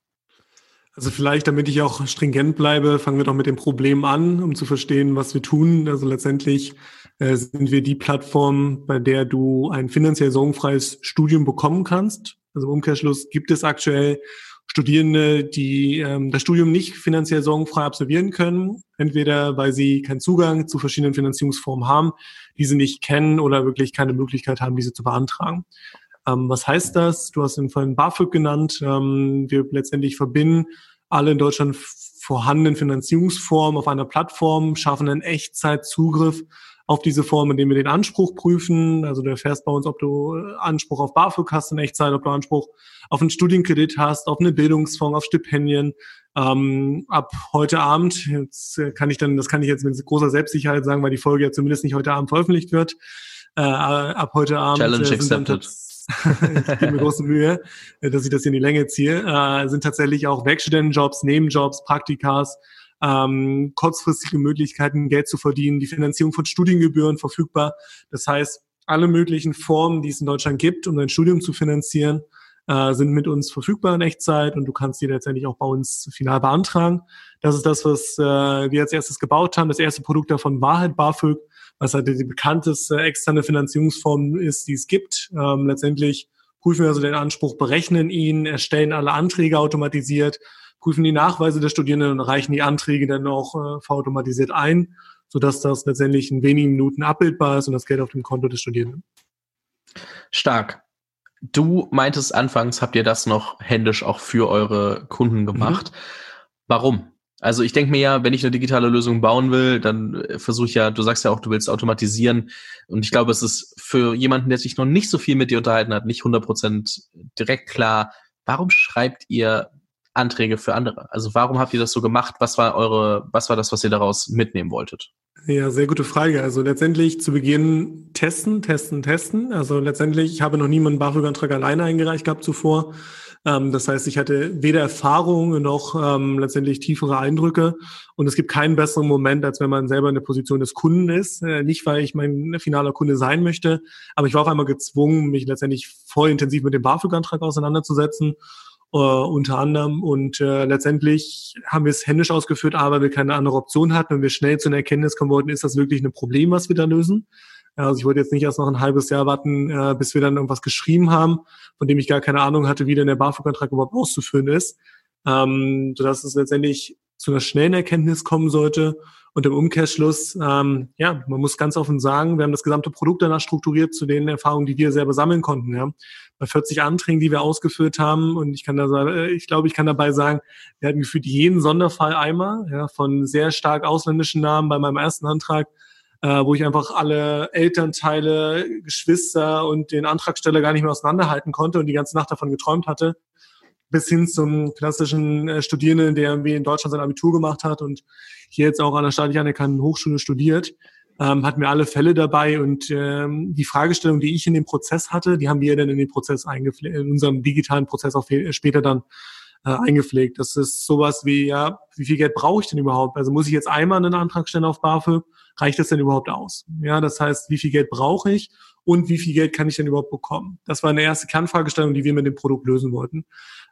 Also vielleicht, damit ich auch stringent bleibe, fangen wir doch mit dem Problem an, um zu verstehen, was wir tun. Also letztendlich äh, sind wir die Plattform, bei der du ein finanziell sorgenfreies Studium bekommen kannst. Also im Umkehrschluss gibt es aktuell Studierende, die ähm, das Studium nicht finanziell sorgenfrei absolvieren können, entweder weil sie keinen Zugang zu verschiedenen Finanzierungsformen haben, diese nicht kennen oder wirklich keine Möglichkeit haben, diese zu beantragen. Ähm, was heißt das? Du hast den Fall BAföG genannt. Ähm, wir letztendlich verbinden alle in Deutschland vorhandenen Finanzierungsformen auf einer Plattform, schaffen einen Echtzeitzugriff auf diese Form, indem wir den Anspruch prüfen. Also du erfährst bei uns, ob du äh, Anspruch auf BAföG hast in Echtzeit, ob du Anspruch auf einen Studienkredit hast, auf eine Bildungsfonds, auf Stipendien. Ähm, ab heute Abend, jetzt äh, kann ich dann, das kann ich jetzt mit großer Selbstsicherheit sagen, weil die Folge ja zumindest nicht heute Abend veröffentlicht wird. Äh, ab heute Abend Challenge äh, accepted ich gebe mir große Mühe, äh, dass ich das hier in die Länge ziehe, äh, sind tatsächlich auch Werkstudentenjobs, Nebenjobs, Praktikas, ähm, kurzfristige Möglichkeiten, Geld zu verdienen, die Finanzierung von Studiengebühren verfügbar. Das heißt, alle möglichen Formen, die es in Deutschland gibt, um dein Studium zu finanzieren, äh, sind mit uns verfügbar in Echtzeit und du kannst die letztendlich auch bei uns final beantragen. Das ist das, was äh, wir als erstes gebaut haben. Das erste Produkt davon war halt BAföG was halt die bekannteste externe Finanzierungsform ist, die es gibt. Ähm, letztendlich prüfen wir also den Anspruch, berechnen ihn, erstellen alle Anträge automatisiert, prüfen die Nachweise der Studierenden und reichen die Anträge dann auch äh, verautomatisiert ein, sodass das letztendlich in wenigen Minuten abbildbar ist und das Geld auf dem Konto des Studierenden. Stark. Du meintest anfangs, habt ihr das noch händisch auch für eure Kunden gemacht. Mhm. Warum? Also ich denke mir ja, wenn ich eine digitale Lösung bauen will, dann äh, versuche ich ja, du sagst ja auch, du willst automatisieren. Und ich glaube, es ist für jemanden, der sich noch nicht so viel mit dir unterhalten hat, nicht 100% direkt klar, warum schreibt ihr Anträge für andere? Also warum habt ihr das so gemacht? Was war eure, was war das, was ihr daraus mitnehmen wolltet? Ja, sehr gute Frage. Also letztendlich zu Beginn testen, testen, testen. Also letztendlich, ich habe noch nie meinen BAföG-Antrag alleine eingereicht gehabt zuvor. Ähm, das heißt, ich hatte weder Erfahrung noch ähm, letztendlich tiefere Eindrücke. Und es gibt keinen besseren Moment, als wenn man selber in der Position des Kunden ist. Äh, nicht, weil ich mein finaler Kunde sein möchte, aber ich war auf einmal gezwungen, mich letztendlich voll intensiv mit dem BAföG-Antrag auseinanderzusetzen. Uh, unter anderem. Und äh, letztendlich haben wir es händisch ausgeführt, aber wir keine andere Option hatten und wir schnell zu einer Erkenntnis kommen wollten, ist das wirklich ein Problem, was wir da lösen? Also ich wollte jetzt nicht erst noch ein halbes Jahr warten, äh, bis wir dann irgendwas geschrieben haben, von dem ich gar keine Ahnung hatte, wie denn der BAföG-Antrag überhaupt auszuführen ist. Ähm, sodass es letztendlich zu einer schnellen Erkenntnis kommen sollte. Und im Umkehrschluss, ähm, ja, man muss ganz offen sagen, wir haben das gesamte Produkt danach strukturiert zu den Erfahrungen, die wir selber sammeln konnten. Ja. Bei 40 Anträgen, die wir ausgeführt haben, und ich kann da äh, ich glaube, ich kann dabei sagen, wir hatten gefühlt jeden Sonderfall einmal, ja, von sehr stark ausländischen Namen bei meinem ersten Antrag, äh, wo ich einfach alle Elternteile, Geschwister und den Antragsteller gar nicht mehr auseinanderhalten konnte und die ganze Nacht davon geträumt hatte bis hin zum klassischen äh, Studierenden, der irgendwie in Deutschland sein Abitur gemacht hat und hier jetzt auch an der staatlich anerkannten Hochschule studiert, ähm, hatten wir alle Fälle dabei und ähm, die Fragestellung, die ich in dem Prozess hatte, die haben wir dann in den Prozess eingepflegt, in unserem digitalen Prozess auch später dann äh, eingepflegt. Das ist sowas wie, ja, wie viel Geld brauche ich denn überhaupt? Also muss ich jetzt einmal einen Antrag stellen auf BAföG? Reicht das denn überhaupt aus? Ja, das heißt, wie viel Geld brauche ich und wie viel Geld kann ich denn überhaupt bekommen? Das war eine erste Kernfragestellung, die wir mit dem Produkt lösen wollten.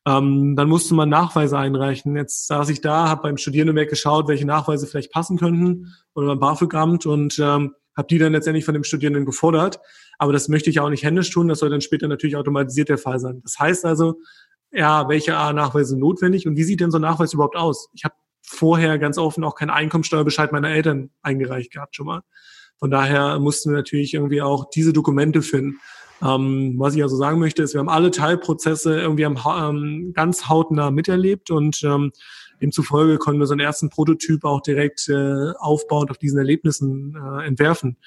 Ähm, dann musste man Nachweise einreichen. Jetzt saß ich da, habe beim Studierendenwerk geschaut, welche Nachweise vielleicht passen könnten oder beim BAföG-Amt und ähm, habe die dann letztendlich von dem Studierenden gefordert. Aber das möchte ich auch nicht händisch tun, das soll dann später natürlich automatisiert der Fall sein. Das heißt also, ja, welche A-Nachweise notwendig und wie sieht denn so ein Nachweis überhaupt aus? Ich habe vorher ganz offen auch keinen Einkommensteuerbescheid meiner Eltern eingereicht gehabt schon mal. Von daher mussten wir natürlich irgendwie auch diese Dokumente finden. Ähm, was ich also sagen möchte, ist, wir haben alle Teilprozesse irgendwie am, ähm, ganz hautnah miterlebt und ähm, demzufolge konnten wir so einen ersten Prototyp auch direkt äh, aufbauend auf diesen Erlebnissen äh, entwerfen.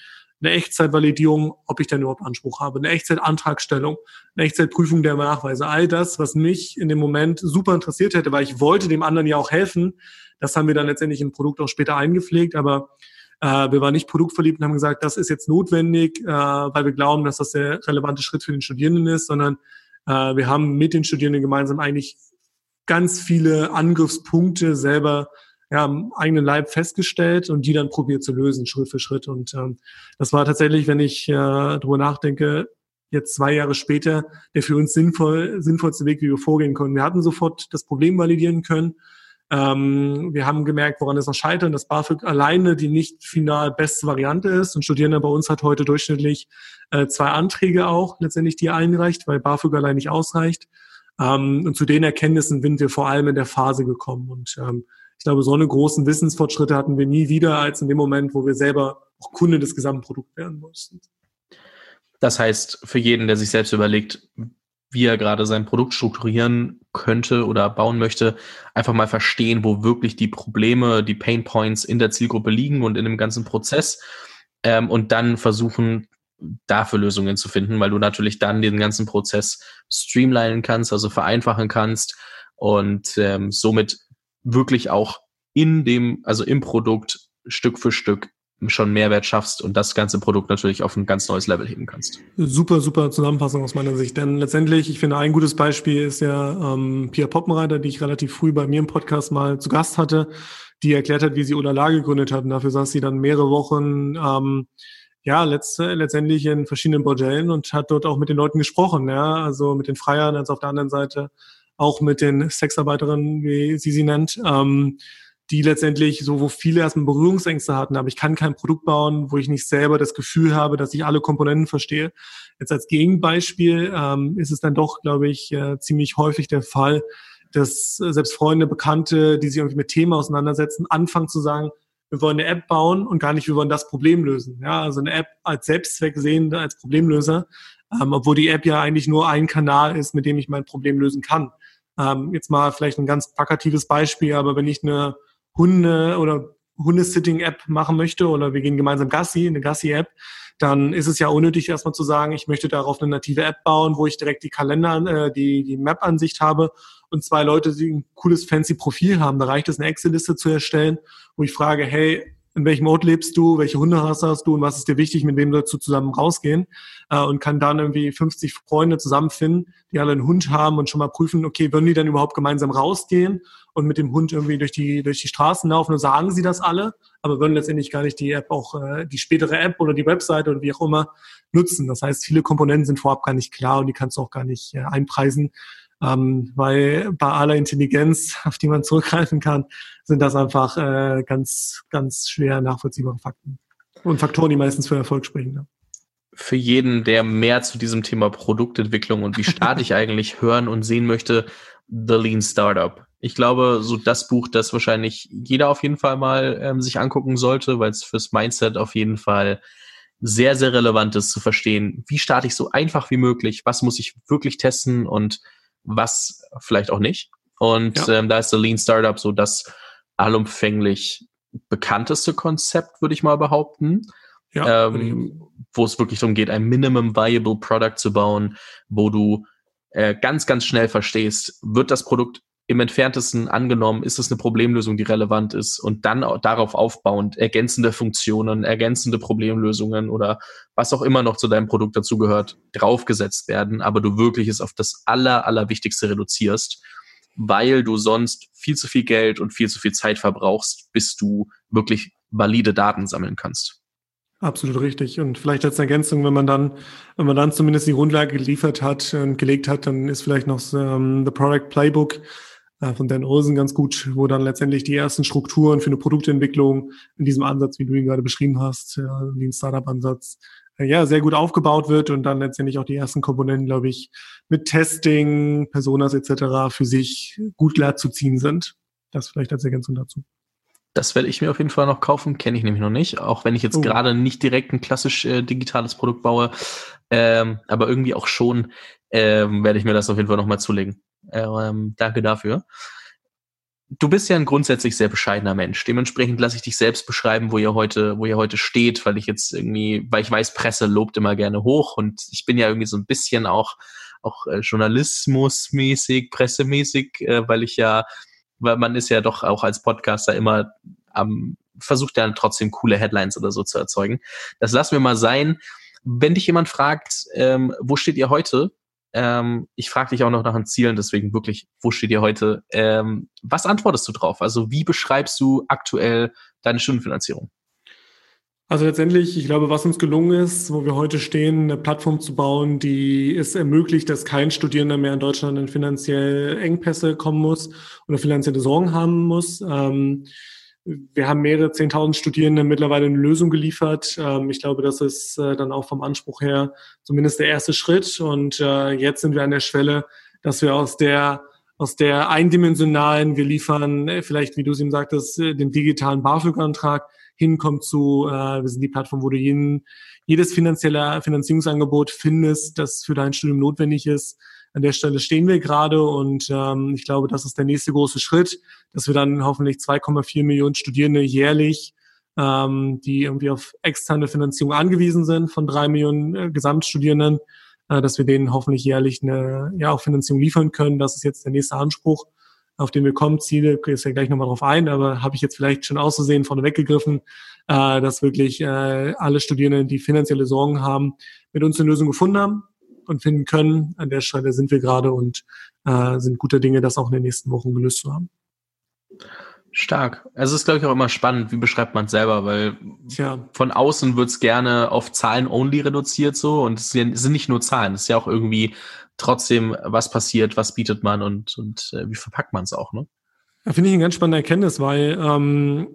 Eine Echtzeitvalidierung, ob ich denn überhaupt Anspruch habe, eine Echtzeitantragstellung, eine Echtzeitprüfung der Nachweise, all das, was mich in dem Moment super interessiert hätte, weil ich wollte dem anderen ja auch helfen. Das haben wir dann letztendlich im Produkt auch später eingepflegt, aber äh, wir waren nicht produktverliebt und haben gesagt, das ist jetzt notwendig, äh, weil wir glauben, dass das der relevante Schritt für den Studierenden ist, sondern äh, wir haben mit den Studierenden gemeinsam eigentlich ganz viele Angriffspunkte selber ja, am eigenen Leib festgestellt und die dann probiert zu lösen, Schritt für Schritt. Und ähm, das war tatsächlich, wenn ich äh, darüber nachdenke, jetzt zwei Jahre später der für uns sinnvoll, sinnvollste Weg, wie wir vorgehen konnten. Wir hatten sofort das Problem validieren können ähm, wir haben gemerkt, woran es noch scheitert, dass BAföG alleine die nicht final beste Variante ist. Und Studierender bei uns hat heute durchschnittlich äh, zwei Anträge auch letztendlich, die einreicht, weil BAföG allein nicht ausreicht. Ähm, und zu den Erkenntnissen sind wir vor allem in der Phase gekommen. Und ähm, ich glaube, so eine großen Wissensfortschritte hatten wir nie wieder als in dem Moment, wo wir selber auch Kunde des gesamten Produkts werden mussten. Das heißt, für jeden, der sich selbst überlegt, wie er gerade sein Produkt strukturieren könnte oder bauen möchte, einfach mal verstehen, wo wirklich die Probleme, die Pain Points in der Zielgruppe liegen und in dem ganzen Prozess ähm, und dann versuchen, dafür Lösungen zu finden, weil du natürlich dann den ganzen Prozess streamlinen kannst, also vereinfachen kannst und ähm, somit wirklich auch in dem, also im Produkt Stück für Stück schon Mehrwert schaffst und das ganze Produkt natürlich auf ein ganz neues Level heben kannst. Super, super Zusammenfassung aus meiner Sicht. Denn letztendlich, ich finde, ein gutes Beispiel ist ja ähm, Pia Poppenreiter, die ich relativ früh bei mir im Podcast mal zu Gast hatte, die erklärt hat, wie sie Ola gegründet hat. Und dafür saß sie dann mehrere Wochen ähm, ja, letzt, letztendlich in verschiedenen Bordellen und hat dort auch mit den Leuten gesprochen, ja, also mit den Freiern, als auf der anderen Seite auch mit den Sexarbeiterinnen, wie sie sie nennt. Ähm, die letztendlich so, wo viele erstmal Berührungsängste hatten, aber ich kann kein Produkt bauen, wo ich nicht selber das Gefühl habe, dass ich alle Komponenten verstehe. Jetzt als Gegenbeispiel ähm, ist es dann doch, glaube ich, äh, ziemlich häufig der Fall, dass äh, selbst Freunde, Bekannte, die sich irgendwie mit Themen auseinandersetzen, anfangen zu sagen, wir wollen eine App bauen und gar nicht, wir wollen das Problem lösen. Ja, also eine App als Selbstzweck sehen, als Problemlöser, ähm, obwohl die App ja eigentlich nur ein Kanal ist, mit dem ich mein Problem lösen kann. Ähm, jetzt mal vielleicht ein ganz plakatives Beispiel, aber wenn ich eine Hunde oder Hundesitting-App machen möchte oder wir gehen gemeinsam Gassi, eine Gassi-App, dann ist es ja unnötig, erstmal zu sagen, ich möchte darauf eine native App bauen, wo ich direkt die Kalender, äh, die, die Map-Ansicht habe und zwei Leute, die ein cooles fancy Profil haben. Da reicht es, eine Excel-Liste zu erstellen, wo ich frage, hey, in welchem Ort lebst du, welche Hunderasse hast du und was ist dir wichtig, mit wem sollst du zusammen rausgehen äh, und kann dann irgendwie 50 Freunde zusammenfinden, die alle einen Hund haben und schon mal prüfen, okay, würden die dann überhaupt gemeinsam rausgehen und mit dem Hund irgendwie durch die durch die Straßen laufen und sagen sie das alle, aber würden letztendlich gar nicht die App auch äh, die spätere App oder die Webseite oder wie auch immer nutzen. Das heißt, viele Komponenten sind vorab gar nicht klar und die kannst du auch gar nicht äh, einpreisen. Ähm, weil bei aller Intelligenz, auf die man zurückgreifen kann, sind das einfach äh, ganz, ganz schwer nachvollziehbare Fakten. Und Faktoren, die meistens für Erfolg sprechen. Ja. Für jeden, der mehr zu diesem Thema Produktentwicklung und wie starte ich eigentlich hören und sehen möchte, The Lean Startup. Ich glaube, so das Buch, das wahrscheinlich jeder auf jeden Fall mal ähm, sich angucken sollte, weil es fürs Mindset auf jeden Fall sehr, sehr relevant ist zu verstehen, wie starte ich so einfach wie möglich, was muss ich wirklich testen und was vielleicht auch nicht. Und ja. ähm, da ist der Lean Startup so das allumfänglich bekannteste Konzept, würde ich mal behaupten. Ja, ähm, wo es wirklich darum geht, ein Minimum Viable Product zu bauen, wo du äh, ganz, ganz schnell verstehst, wird das Produkt im entferntesten angenommen, ist es eine Problemlösung, die relevant ist und dann darauf aufbauend ergänzende Funktionen, ergänzende Problemlösungen oder was auch immer noch zu deinem Produkt dazugehört, draufgesetzt werden, aber du wirklich es auf das aller, allerwichtigste reduzierst, weil du sonst viel zu viel Geld und viel zu viel Zeit verbrauchst, bis du wirklich valide Daten sammeln kannst. Absolut richtig. Und vielleicht als Ergänzung, wenn man dann, wenn man dann zumindest die Grundlage geliefert hat und gelegt hat, dann ist vielleicht noch ähm, The Product Playbook von Dan Olsen ganz gut, wo dann letztendlich die ersten Strukturen für eine Produktentwicklung in diesem Ansatz, wie du ihn gerade beschrieben hast, äh, wie ein Startup-Ansatz, äh, ja, sehr gut aufgebaut wird und dann letztendlich auch die ersten Komponenten, glaube ich, mit Testing, Personas etc. für sich gut glatt zu ziehen sind. Das vielleicht als Ergänzung dazu. Das werde ich mir auf jeden Fall noch kaufen, kenne ich nämlich noch nicht, auch wenn ich jetzt oh. gerade nicht direkt ein klassisch äh, digitales Produkt baue, ähm, aber irgendwie auch schon ähm, werde ich mir das auf jeden Fall nochmal zulegen. Ähm, danke dafür. Du bist ja ein grundsätzlich sehr bescheidener Mensch. Dementsprechend lasse ich dich selbst beschreiben, wo ihr heute, wo ihr heute steht, weil ich jetzt irgendwie, weil ich weiß, Presse lobt immer gerne hoch und ich bin ja irgendwie so ein bisschen auch, auch äh, journalismusmäßig, pressemäßig, äh, weil ich ja, weil man ist ja doch auch als Podcaster immer am, versucht ja trotzdem coole Headlines oder so zu erzeugen. Das lassen wir mal sein. Wenn dich jemand fragt, ähm, wo steht ihr heute, ähm, ich frage dich auch noch nach den Zielen, deswegen wirklich, wo steht ihr heute? Ähm, was antwortest du drauf? Also wie beschreibst du aktuell deine Stundenfinanzierung? Also letztendlich, ich glaube, was uns gelungen ist, wo wir heute stehen, eine Plattform zu bauen, die es ermöglicht, dass kein Studierender mehr in Deutschland in finanziell Engpässe kommen muss oder finanzielle Sorgen haben muss. Ähm, wir haben mehrere zehntausend Studierende mittlerweile eine Lösung geliefert. Ähm, ich glaube, das ist äh, dann auch vom Anspruch her zumindest der erste Schritt. Und äh, jetzt sind wir an der Schwelle, dass wir aus der aus der eindimensionalen, wir liefern äh, vielleicht, wie du es ihm sagtest, den digitalen BAföG-Antrag hinkommt zu, wir sind die Plattform, wo du jeden, jedes finanzielle Finanzierungsangebot findest, das für dein Studium notwendig ist, an der Stelle stehen wir gerade und ähm, ich glaube, das ist der nächste große Schritt, dass wir dann hoffentlich 2,4 Millionen Studierende jährlich, ähm, die irgendwie auf externe Finanzierung angewiesen sind von drei Millionen äh, Gesamtstudierenden, äh, dass wir denen hoffentlich jährlich eine ja, auch Finanzierung liefern können. Das ist jetzt der nächste Anspruch, auf den wir kommen. Ziele, ist ja gleich nochmal drauf ein, aber habe ich jetzt vielleicht schon auszusehen vorne weggegriffen, äh, dass wirklich äh, alle Studierenden, die finanzielle Sorgen haben, mit uns eine Lösung gefunden haben und finden können. An der Stelle sind wir gerade und äh, sind gute Dinge, das auch in den nächsten Wochen gelöst zu haben. Stark. Also es ist, glaube ich, auch immer spannend, wie beschreibt man es selber, weil Tja. von außen wird es gerne auf Zahlen only reduziert so und es sind nicht nur Zahlen, es ist ja auch irgendwie trotzdem, was passiert, was bietet man und, und äh, wie verpackt man es auch, ne? Ja, Finde ich eine ganz spannende Erkenntnis, weil ähm,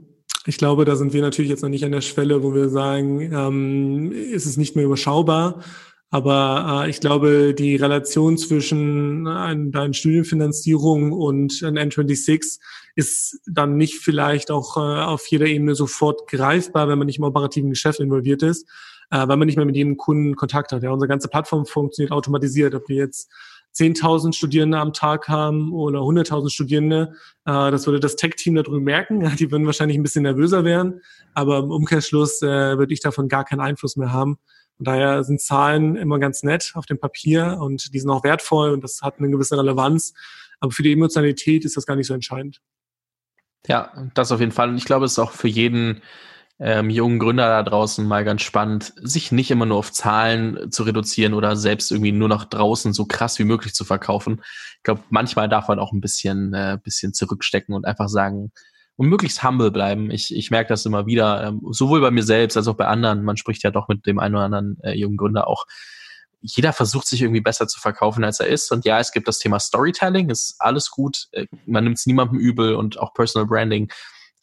ich glaube, da sind wir natürlich jetzt noch nicht an der Schwelle, wo wir sagen, ähm, ist es nicht mehr überschaubar, aber äh, ich glaube, die Relation zwischen äh, deiner Studienfinanzierung und ein N26 ist dann nicht vielleicht auch äh, auf jeder Ebene sofort greifbar, wenn man nicht im operativen Geschäft involviert ist, äh, weil man nicht mehr mit jedem Kunden Kontakt hat. Ja, unsere ganze Plattform funktioniert automatisiert. Ob wir jetzt 10.000 Studierende am Tag haben oder 100.000 Studierende, äh, das würde das Tech-Team da drüben merken. Die würden wahrscheinlich ein bisschen nervöser werden, aber im Umkehrschluss äh, würde ich davon gar keinen Einfluss mehr haben. Von daher sind Zahlen immer ganz nett auf dem Papier und die sind auch wertvoll und das hat eine gewisse Relevanz. Aber für die Emotionalität ist das gar nicht so entscheidend. Ja, das auf jeden Fall. Und ich glaube, es ist auch für jeden ähm, jungen Gründer da draußen mal ganz spannend, sich nicht immer nur auf Zahlen zu reduzieren oder selbst irgendwie nur nach draußen so krass wie möglich zu verkaufen. Ich glaube, manchmal darf man auch ein bisschen, äh, bisschen zurückstecken und einfach sagen, und möglichst humble bleiben. Ich, ich merke das immer wieder, ähm, sowohl bei mir selbst als auch bei anderen. Man spricht ja doch mit dem einen oder anderen äh, jungen Gründer auch. Jeder versucht sich irgendwie besser zu verkaufen, als er ist. Und ja, es gibt das Thema Storytelling, ist alles gut. Äh, man nimmt es niemandem übel und auch Personal Branding.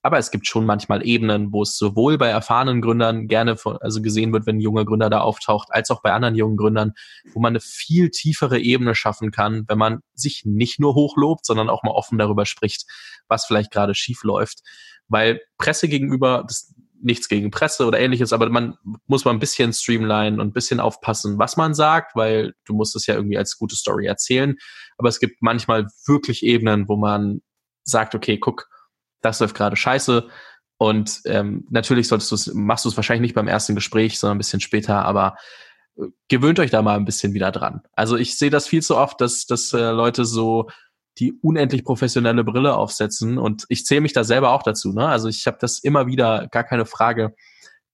Aber es gibt schon manchmal Ebenen, wo es sowohl bei erfahrenen Gründern gerne von, also gesehen wird, wenn ein junger Gründer da auftaucht, als auch bei anderen jungen Gründern, wo man eine viel tiefere Ebene schaffen kann, wenn man sich nicht nur hochlobt, sondern auch mal offen darüber spricht, was vielleicht gerade schief läuft. Weil Presse gegenüber, das, nichts gegen Presse oder ähnliches, aber man muss mal ein bisschen streamline und ein bisschen aufpassen, was man sagt, weil du musst es ja irgendwie als gute Story erzählen. Aber es gibt manchmal wirklich Ebenen, wo man sagt, okay, guck, das läuft gerade scheiße. Und ähm, natürlich solltest du es, machst du es wahrscheinlich nicht beim ersten Gespräch, sondern ein bisschen später, aber äh, gewöhnt euch da mal ein bisschen wieder dran. Also ich sehe das viel zu oft, dass, dass äh, Leute so die unendlich professionelle Brille aufsetzen und ich zähle mich da selber auch dazu. Ne? Also ich habe das immer wieder, gar keine Frage,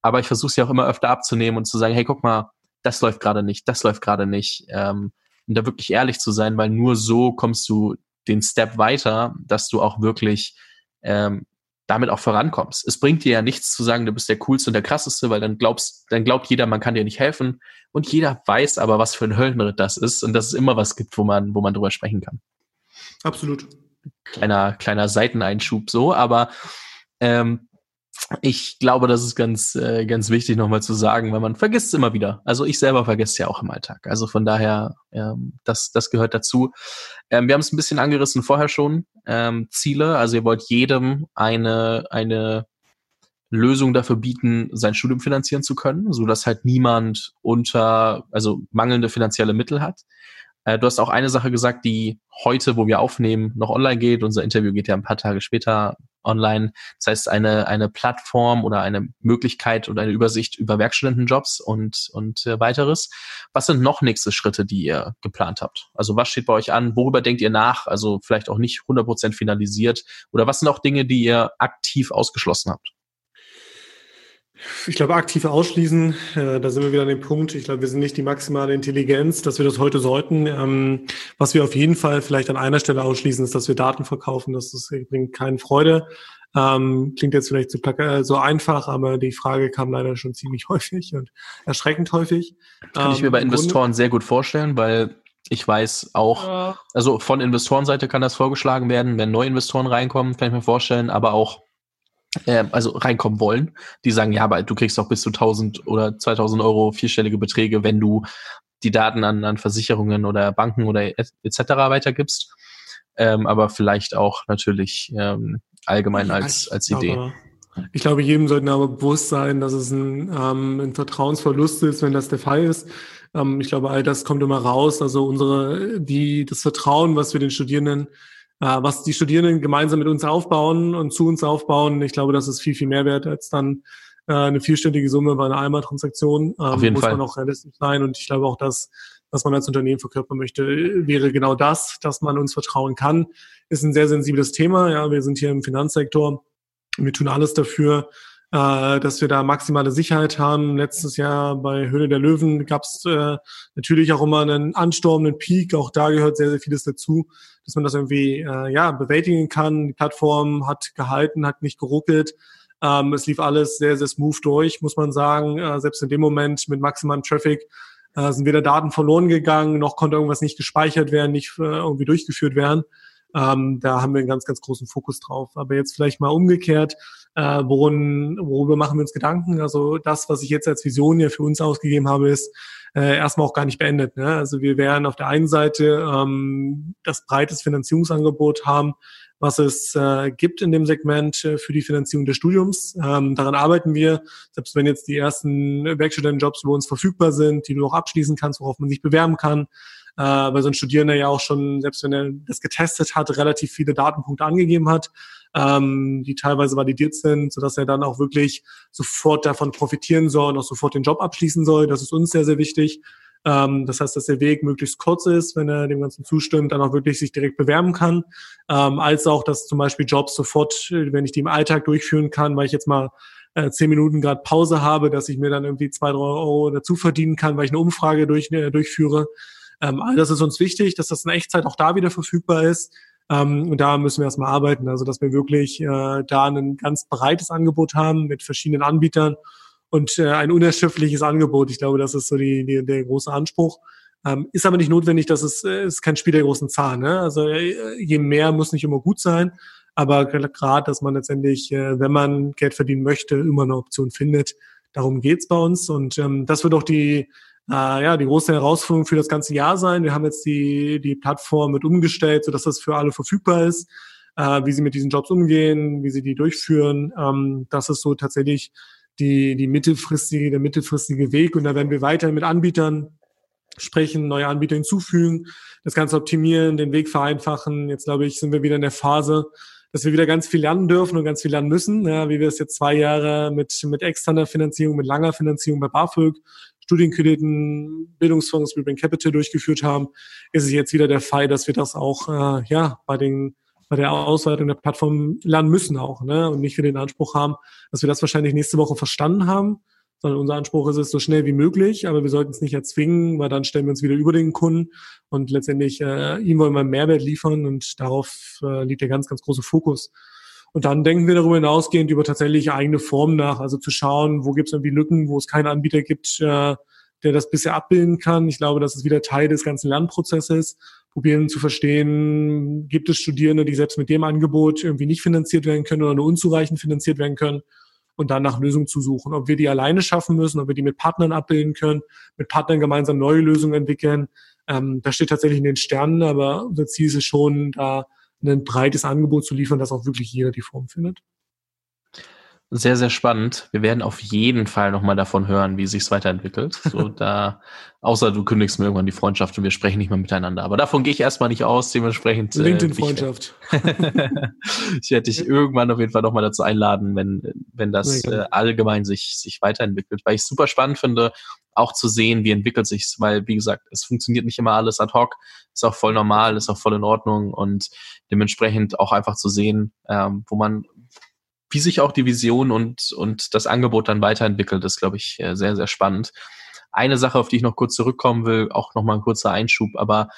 aber ich versuche es ja auch immer öfter abzunehmen und zu sagen, hey, guck mal, das läuft gerade nicht, das läuft gerade nicht. Ähm, und da wirklich ehrlich zu sein, weil nur so kommst du den Step weiter, dass du auch wirklich ähm, damit auch vorankommst. Es bringt dir ja nichts zu sagen, du bist der coolste und der krasseste, weil dann glaubst, dann glaubt jeder, man kann dir nicht helfen. Und jeder weiß aber, was für ein Höllenritt das ist und dass es immer was gibt, wo man, wo man drüber sprechen kann. Absolut. Kleiner, kleiner Seiteneinschub so, aber ähm, ich glaube, das ist ganz, äh, ganz wichtig nochmal zu sagen, weil man vergisst es immer wieder. Also ich selber vergesse es ja auch im Alltag. Also von daher, ähm, das, das gehört dazu. Ähm, wir haben es ein bisschen angerissen vorher schon. Ähm, Ziele, also ihr wollt jedem eine, eine Lösung dafür bieten, sein Studium finanzieren zu können, so dass halt niemand unter, also mangelnde finanzielle Mittel hat. Äh, du hast auch eine Sache gesagt, die heute, wo wir aufnehmen, noch online geht. Unser Interview geht ja ein paar Tage später online. Das heißt, eine, eine Plattform oder eine Möglichkeit oder eine Übersicht über Werkstudentenjobs und, und äh, weiteres. Was sind noch nächste Schritte, die ihr geplant habt? Also was steht bei euch an? Worüber denkt ihr nach? Also vielleicht auch nicht 100% finalisiert. Oder was sind auch Dinge, die ihr aktiv ausgeschlossen habt? Ich glaube, aktiv ausschließen, äh, da sind wir wieder an dem Punkt. Ich glaube, wir sind nicht die maximale Intelligenz, dass wir das heute sollten. Ähm, was wir auf jeden Fall vielleicht an einer Stelle ausschließen, ist, dass wir Daten verkaufen. Das, das bringt keine Freude. Ähm, klingt jetzt vielleicht so, äh, so einfach, aber die Frage kam leider schon ziemlich häufig und erschreckend häufig. Kann ähm, ich mir bei Investoren sehr gut vorstellen, weil ich weiß auch, ja. also von Investorenseite kann das vorgeschlagen werden, wenn neue Investoren reinkommen, kann ich mir vorstellen, aber auch äh, also reinkommen wollen, die sagen, ja, aber du kriegst auch bis zu 1000 oder 2000 Euro vierstellige Beträge, wenn du die Daten an, an Versicherungen oder Banken oder etc. weitergibst. Ähm, aber vielleicht auch natürlich ähm, allgemein als, als Idee. Aber, ich glaube, jedem sollten aber bewusst sein, dass es ein, ähm, ein Vertrauensverlust ist, wenn das der Fall ist. Ähm, ich glaube, all das kommt immer raus. Also unsere, die, das Vertrauen, was wir den Studierenden was die Studierenden gemeinsam mit uns aufbauen und zu uns aufbauen. Ich glaube, das ist viel, viel mehr wert als dann äh, eine vierstellige Summe bei einer Einmaltransaktion. Ähm, Auf jeden muss Fall. man auch realistisch sein. Und ich glaube auch, dass was man als Unternehmen verkörpern möchte, wäre genau das, dass man uns vertrauen kann. Ist ein sehr sensibles Thema. Ja, wir sind hier im Finanzsektor. Wir tun alles dafür, äh, dass wir da maximale Sicherheit haben. Letztes Jahr bei Höhle der Löwen gab es äh, natürlich auch immer einen Ansturm, einen Peak. Auch da gehört sehr, sehr vieles dazu, dass man das irgendwie äh, ja bewältigen kann. Die Plattform hat gehalten, hat nicht geruckelt. Ähm, es lief alles sehr, sehr smooth durch, muss man sagen. Äh, selbst in dem Moment mit maximalem Traffic äh, sind weder Daten verloren gegangen, noch konnte irgendwas nicht gespeichert werden, nicht äh, irgendwie durchgeführt werden. Ähm, da haben wir einen ganz, ganz großen Fokus drauf. Aber jetzt vielleicht mal umgekehrt, äh, worin, worüber machen wir uns Gedanken? Also das, was ich jetzt als Vision ja für uns ausgegeben habe, ist äh, erstmal auch gar nicht beendet. Ne? Also wir werden auf der einen Seite ähm, das breites Finanzierungsangebot haben, was es äh, gibt in dem Segment äh, für die Finanzierung des Studiums. Ähm, daran arbeiten wir, selbst wenn jetzt die ersten Werkstudentenjobs über uns verfügbar sind, die du auch abschließen kannst, worauf man sich bewerben kann, äh, weil so ein Studierender ja auch schon, selbst wenn er das getestet hat, relativ viele Datenpunkte angegeben hat, ähm, die teilweise validiert sind, sodass er dann auch wirklich sofort davon profitieren soll und auch sofort den Job abschließen soll. Das ist uns sehr, sehr wichtig. Ähm, das heißt, dass der Weg möglichst kurz ist, wenn er dem Ganzen zustimmt, dann auch wirklich sich direkt bewerben kann, ähm, als auch, dass zum Beispiel Jobs sofort, wenn ich die im Alltag durchführen kann, weil ich jetzt mal äh, zehn Minuten gerade Pause habe, dass ich mir dann irgendwie zwei, drei Euro dazu verdienen kann, weil ich eine Umfrage durch, äh, durchführe. Ähm, das ist uns wichtig, dass das in Echtzeit auch da wieder verfügbar ist. Ähm, und da müssen wir erstmal arbeiten, also dass wir wirklich äh, da ein ganz breites Angebot haben mit verschiedenen Anbietern und äh, ein unerschöpfliches Angebot. Ich glaube, das ist so die, die, der große Anspruch. Ähm, ist aber nicht notwendig, dass es äh, ist kein Spiel der großen Zahlen. Ne? Also äh, je mehr muss nicht immer gut sein. Aber gerade, dass man letztendlich, äh, wenn man Geld verdienen möchte, immer eine Option findet. Darum geht's bei uns. Und ähm, das wird auch die, äh, ja, die große Herausforderung für das ganze Jahr sein. Wir haben jetzt die, die Plattform mit umgestellt, sodass das für alle verfügbar ist, äh, wie sie mit diesen Jobs umgehen, wie sie die durchführen. Ähm, das ist so tatsächlich die, die mittelfristige, der mittelfristige Weg. Und da werden wir weiter mit Anbietern sprechen, neue Anbieter hinzufügen, das Ganze optimieren, den Weg vereinfachen. Jetzt glaube ich, sind wir wieder in der Phase, dass wir wieder ganz viel lernen dürfen und ganz viel lernen müssen, ja, wie wir es jetzt zwei Jahre mit, mit externer Finanzierung, mit langer Finanzierung bei BAföG, Studienkrediten, Bildungsfonds, Rebrain Capital durchgeführt haben, ist es jetzt wieder der Fall, dass wir das auch äh, ja bei den bei der Ausweitung der Plattform lernen müssen auch, ne? Und nicht für den Anspruch haben, dass wir das wahrscheinlich nächste Woche verstanden haben, sondern unser Anspruch ist es so schnell wie möglich, aber wir sollten es nicht erzwingen, weil dann stellen wir uns wieder über den Kunden und letztendlich äh, ihm wollen wir Mehrwert liefern und darauf äh, liegt der ganz, ganz große Fokus. Und dann denken wir darüber hinausgehend über tatsächlich eigene Formen nach, also zu schauen, wo gibt es irgendwie Lücken, wo es keinen Anbieter gibt, äh, der das bisher abbilden kann. Ich glaube, das ist wieder Teil des ganzen Lernprozesses. Probieren zu verstehen, gibt es Studierende, die selbst mit dem Angebot irgendwie nicht finanziert werden können oder nur unzureichend finanziert werden können und dann nach Lösungen zu suchen. Ob wir die alleine schaffen müssen, ob wir die mit Partnern abbilden können, mit Partnern gemeinsam neue Lösungen entwickeln. Ähm, das steht tatsächlich in den Sternen, aber unser Ziel ist es schon, da ein breites Angebot zu liefern, dass auch wirklich jeder die Form findet sehr, sehr spannend. Wir werden auf jeden Fall nochmal davon hören, wie sich's weiterentwickelt. So, da, außer du kündigst mir irgendwann die Freundschaft und wir sprechen nicht mehr miteinander. Aber davon gehe ich erstmal nicht aus, dementsprechend. Äh, LinkedIn-Freundschaft. ich werde dich irgendwann auf jeden Fall nochmal dazu einladen, wenn, wenn das äh, allgemein sich, sich weiterentwickelt. Weil ich super spannend finde, auch zu sehen, wie entwickelt sich's, weil, wie gesagt, es funktioniert nicht immer alles ad hoc, ist auch voll normal, ist auch voll in Ordnung und dementsprechend auch einfach zu sehen, ähm, wo man wie sich auch die Vision und, und das Angebot dann weiterentwickelt, ist, glaube ich, äh, sehr, sehr spannend. Eine Sache, auf die ich noch kurz zurückkommen will, auch nochmal ein kurzer Einschub, aber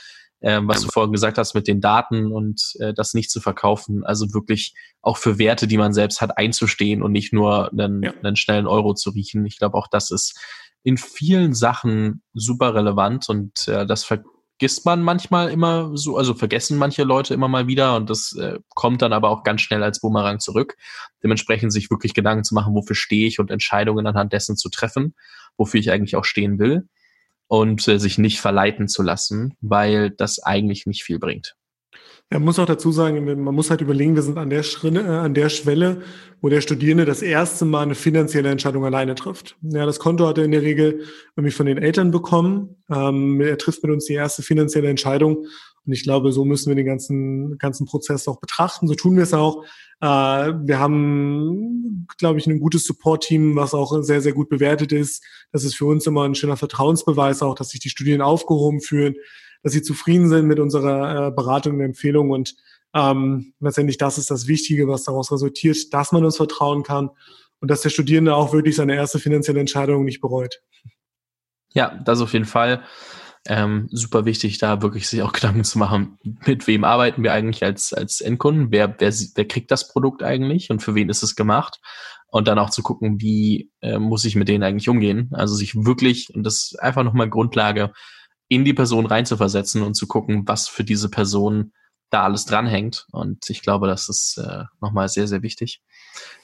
äh, was du vorhin gesagt hast mit den Daten und äh, das nicht zu verkaufen, also wirklich auch für Werte, die man selbst hat, einzustehen und nicht nur einen, ja. einen schnellen Euro zu riechen. Ich glaube, auch das ist in vielen Sachen super relevant und äh, das ver vergisst man manchmal immer so, also vergessen manche Leute immer mal wieder und das äh, kommt dann aber auch ganz schnell als Boomerang zurück. Dementsprechend sich wirklich Gedanken zu machen, wofür stehe ich und Entscheidungen anhand dessen zu treffen, wofür ich eigentlich auch stehen will und äh, sich nicht verleiten zu lassen, weil das eigentlich nicht viel bringt. Man muss auch dazu sagen, man muss halt überlegen, wir sind an der, Schrinne, äh, an der Schwelle, wo der Studierende das erste Mal eine finanzielle Entscheidung alleine trifft. Ja, das Konto hat er in der Regel irgendwie von den Eltern bekommen. Ähm, er trifft mit uns die erste finanzielle Entscheidung. Und ich glaube, so müssen wir den ganzen, ganzen Prozess auch betrachten. So tun wir es auch. Äh, wir haben, glaube ich, ein gutes Support-Team, was auch sehr, sehr gut bewertet ist. Das ist für uns immer ein schöner Vertrauensbeweis auch, dass sich die Studierenden aufgehoben fühlen dass sie zufrieden sind mit unserer äh, Beratung und Empfehlung. Und ähm, letztendlich das ist das Wichtige, was daraus resultiert, dass man uns vertrauen kann und dass der Studierende auch wirklich seine erste finanzielle Entscheidung nicht bereut. Ja, das auf jeden Fall. Ähm, super wichtig, da wirklich sich auch Gedanken zu machen, mit wem arbeiten wir eigentlich als, als Endkunden, wer, wer, wer kriegt das Produkt eigentlich und für wen ist es gemacht und dann auch zu gucken, wie äh, muss ich mit denen eigentlich umgehen. Also sich wirklich, und das ist einfach nochmal Grundlage, in die Person reinzuversetzen und zu gucken, was für diese Person da alles dranhängt. Und ich glaube, das ist äh, nochmal sehr, sehr wichtig.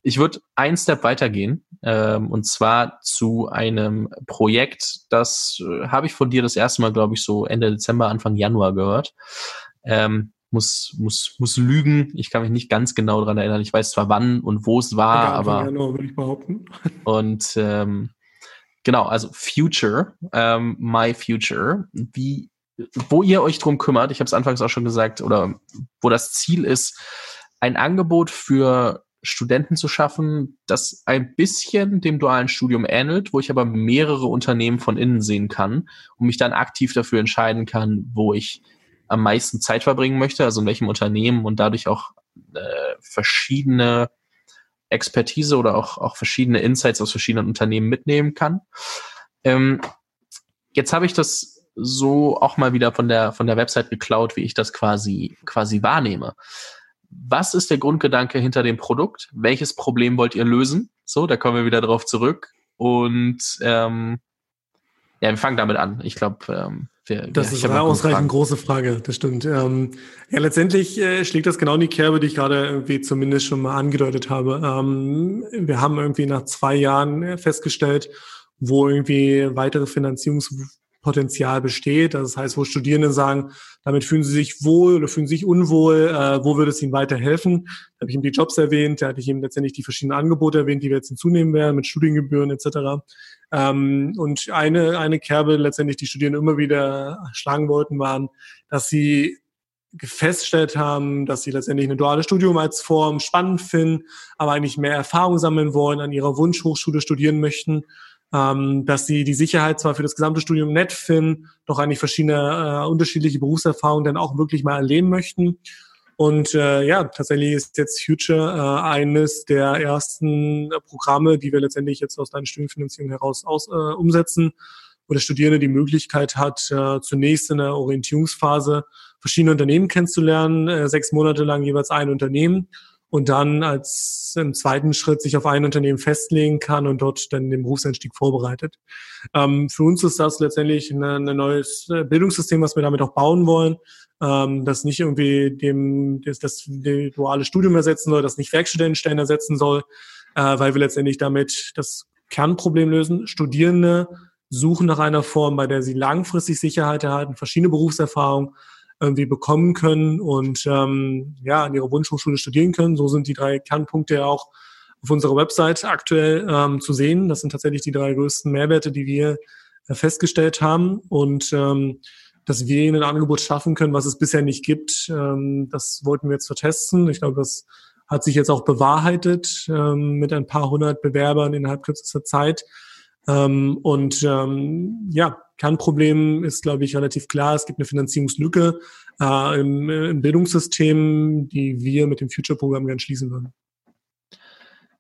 Ich würde einen Step weitergehen, ähm, und zwar zu einem Projekt, das äh, habe ich von dir das erste Mal, glaube ich, so Ende Dezember, Anfang Januar gehört. Ähm, muss, muss, muss lügen. Ich kann mich nicht ganz genau dran erinnern. Ich weiß zwar wann und wo es war, aber. Januar, würde ich behaupten. Und ähm, Genau, also Future, ähm, My Future, wie, wo ihr euch drum kümmert, ich habe es anfangs auch schon gesagt, oder wo das Ziel ist, ein Angebot für Studenten zu schaffen, das ein bisschen dem dualen Studium ähnelt, wo ich aber mehrere Unternehmen von innen sehen kann und mich dann aktiv dafür entscheiden kann, wo ich am meisten Zeit verbringen möchte, also in welchem Unternehmen und dadurch auch äh, verschiedene Expertise oder auch, auch verschiedene Insights aus verschiedenen Unternehmen mitnehmen kann. Ähm, jetzt habe ich das so auch mal wieder von der, von der Website geklaut, wie ich das quasi, quasi wahrnehme. Was ist der Grundgedanke hinter dem Produkt? Welches Problem wollt ihr lösen? So, da kommen wir wieder drauf zurück. Und ähm, ja, wir fangen damit an. Ich glaube, ähm, Wir, das ja, ist eine ausreichend große Frage, das stimmt. Ähm, ja, letztendlich äh, schlägt das genau in die Kerbe, die ich gerade irgendwie zumindest schon mal angedeutet habe. Ähm, wir haben irgendwie nach zwei Jahren äh, festgestellt, wo irgendwie weitere Finanzierungspotenzial besteht. Das heißt, wo Studierende sagen, damit fühlen sie sich wohl oder fühlen sich unwohl, äh, wo würde es ihnen weiterhelfen? Da habe ich ihm die Jobs erwähnt, da hatte ich ihm letztendlich die verschiedenen Angebote erwähnt, die wir jetzt hinzunehmen werden mit Studiengebühren etc. Ähm, und eine, eine Kerbe letztendlich die Studierenden immer wieder schlagen wollten, waren, dass sie festgestellt haben, dass sie letztendlich ein duales Studium als Form spannend finden, aber eigentlich mehr Erfahrung sammeln wollen, an ihrer Wunschhochschule studieren möchten, ähm, dass sie die Sicherheit zwar für das gesamte Studium nett finden, doch eigentlich verschiedene äh, unterschiedliche Berufserfahrungen dann auch wirklich mal erleben möchten und äh, ja, tatsächlich ist jetzt Future äh, eines der ersten Programme, die wir letztendlich jetzt aus deiner Studienfinanzierung heraus aus, äh, umsetzen, wo der Studierende die Möglichkeit hat, äh, zunächst in der Orientierungsphase verschiedene Unternehmen kennenzulernen, äh, sechs Monate lang jeweils ein Unternehmen und dann als im zweiten Schritt sich auf ein Unternehmen festlegen kann und dort dann den Berufseinstieg vorbereitet. Ähm, für uns ist das letztendlich ein, neues äh, Bildungssystem, was wir damit auch bauen wollen, ähm, das nicht irgendwie dem das, das duale Studium ersetzen soll, das nicht Werkstudentenstellen ersetzen soll, äh, weil wir letztendlich damit das Kernproblem lösen. Studierende suchen nach einer Form, bei der sie langfristig Sicherheit erhalten, verschiedene Berufserfahrungen irgendwie bekommen können und ähm, ja an ihrer Wunschhochschule studieren können. So sind die drei Kernpunkte auch auf unserer Website aktuell ähm, zu sehen. Das sind tatsächlich die drei größten Mehrwerte, die wir äh, festgestellt haben. Und ähm, dass wir ihnen ein Angebot schaffen können, was es bisher nicht gibt. Ähm, das wollten wir jetzt vertesten. Ich glaube, das hat sich jetzt auch bewahrheitet ähm, mit ein paar hundert Bewerbern innerhalb kürzester Zeit. Ähm, und ähm, ja, Kernproblem ist, glaube ich, relativ klar. Es gibt eine Finanzierungslücke äh, im, im Bildungssystem, die wir mit dem Future-Programm gern schließen würden.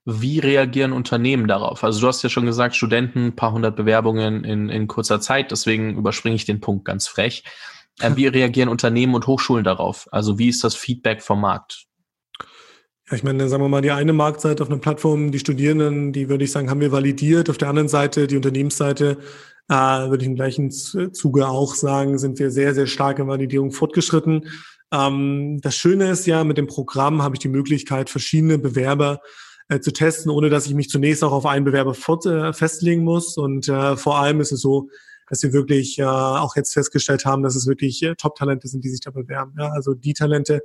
Wie reagieren Unternehmen darauf? Also du hast ja schon gesagt, Studenten, paar hundert Bewerbungen in, in kurzer Zeit, deswegen überspringe ich den Punkt ganz frech. Äh, wie reagieren Unternehmen und Hochschulen darauf? Also wie ist das Feedback vom Markt? Ja, ich meine, sagen wir mal, die eine Marktseite auf einer Plattform, die Studierenden, die würde ich sagen, haben wir validiert. Auf der anderen Seite, die Unternehmensseite, äh, würde ich im gleichen Zuge auch sagen, sind wir sehr, sehr stark in Validierung fortgeschritten. Ähm, das Schöne ist ja, mit dem Programm habe ich die Möglichkeit, verschiedene Bewerber äh, zu testen, ohne dass ich mich zunächst auch auf einen Bewerber fort, äh, festlegen muss. Und äh, vor allem ist es so, dass wir wirklich äh, auch jetzt festgestellt haben, dass es wirklich äh, Top-Talente sind, die sich da bewerben. Ja? Also die Talente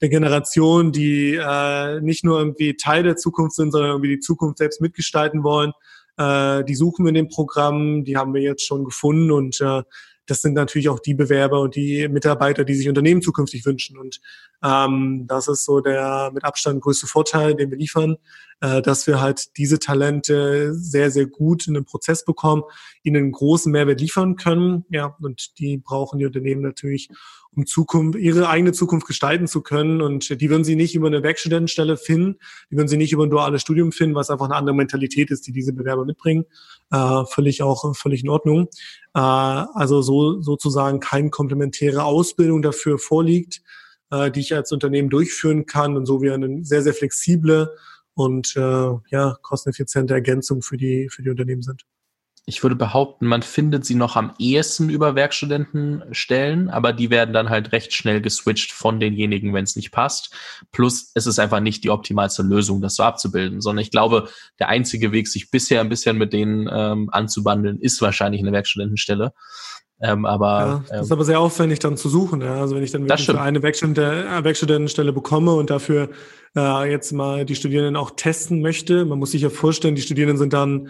der Generation, die äh, nicht nur irgendwie Teil der Zukunft sind, sondern irgendwie die Zukunft selbst mitgestalten wollen. Äh, die suchen wir in dem Programm, die haben wir jetzt schon gefunden und äh, das sind natürlich auch die Bewerber und die Mitarbeiter, die sich Unternehmen zukünftig wünschen. Und ähm, das ist so der mit Abstand größte Vorteil, den wir liefern, äh, dass wir halt diese Talente sehr, sehr gut in den Prozess bekommen, ihnen einen großen Mehrwert liefern können. Ja, und die brauchen die Unternehmen natürlich, um Zukunft, ihre eigene Zukunft gestalten zu können. Und die würden sie nicht über eine Werkstudentenstelle finden, die würden sie nicht über ein duales Studium finden, was einfach eine andere Mentalität ist, die diese Bewerber mitbringen. Äh, völlig auch völlig in Ordnung. Äh, also so sozusagen keine komplementäre Ausbildung dafür vorliegt, äh, die ich als Unternehmen durchführen kann und so wie eine sehr, sehr flexible und äh, ja, kosteneffiziente Ergänzung für die, für die Unternehmen sind ich würde behaupten, man findet sie noch am ehesten über Werkstudentenstellen, aber die werden dann halt recht schnell geswitcht von denjenigen, wenn es nicht passt. Plus, es ist einfach nicht die optimalste Lösung, das so abzubilden, sondern ich glaube, der einzige Weg, sich bisher ein bisschen mit denen ähm, anzubandeln, ist wahrscheinlich eine Werkstudentenstelle. Ähm, aber ja, das ist ähm, aber sehr aufwendig dann zu suchen. Ja. Also wenn ich dann wirklich eine äh, Werkstudentenstelle bekomme und dafür äh, jetzt mal die Studierenden auch testen möchte, man muss sich ja vorstellen, die Studierenden sind dann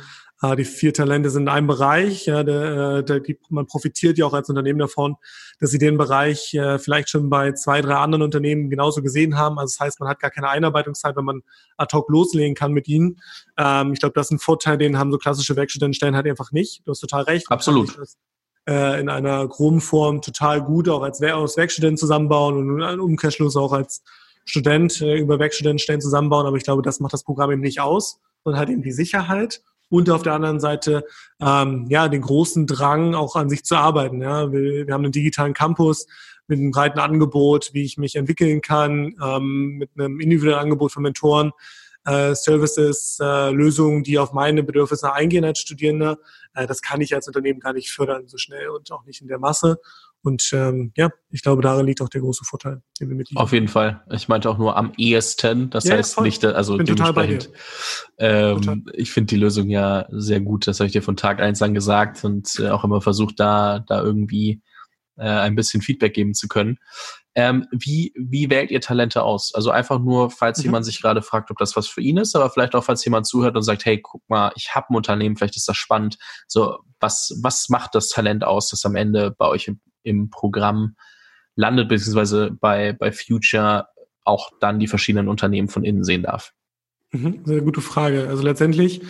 die vier Talente sind in einem Bereich. Ja, der, äh, der, die, man profitiert ja auch als Unternehmen davon, dass sie den Bereich äh, vielleicht schon bei zwei, drei anderen Unternehmen genauso gesehen haben. Also das heißt, man hat gar keine Einarbeitungszeit, wenn man ad hoc loslegen kann mit ihnen. Ähm, ich glaube, das ist ein Vorteil, den haben so klassische Werkstudentenstellen halt einfach nicht. Du hast total recht. Absolut äh, in einer groben Form total gut auch als aus Werkstudenten zusammenbauen und einen Umkehrschluss auch als Student äh, über Werkstudentenstellen zusammenbauen. Aber ich glaube, das macht das Programm eben nicht aus, sondern hat eben die Sicherheit und auf der anderen Seite ähm, ja den großen Drang auch an sich zu arbeiten. Ja, wir, wir haben einen digitalen Campus mit einem breiten Angebot, wie ich mich entwickeln kann, ähm, mit einem individuellen Angebot von Mentoren, äh, Services, äh, Lösungen, die auf meine Bedürfnisse eingehen als Studierender. Äh, das kann ich als Unternehmen gar nicht fördern so schnell und auch nicht in der Masse. Und ähm, ja, ich glaube, darin liegt auch der große Vorteil, den wir mit Auf jeden Fall. Ich meinte auch nur am ehesten. Das ja, heißt voll. nicht, also Bin dementsprechend. Ähm, ich finde die Lösung ja sehr gut. Das habe ich dir von Tag eins an gesagt und äh, auch immer versucht, da, da irgendwie äh, ein bisschen Feedback geben zu können. Ähm, wie, wie wählt ihr Talente aus? Also einfach nur, falls mhm. jemand sich gerade fragt, ob das was für ihn ist, aber vielleicht auch, falls jemand zuhört und sagt, hey, guck mal, ich habe ein Unternehmen, vielleicht ist das spannend. So, was, was macht das Talent aus, das am Ende bei euch im im Programm landet, beziehungsweise bei, bei Future auch dann die verschiedenen Unternehmen von innen sehen darf? Mhm, sehr gute Frage. Also letztendlich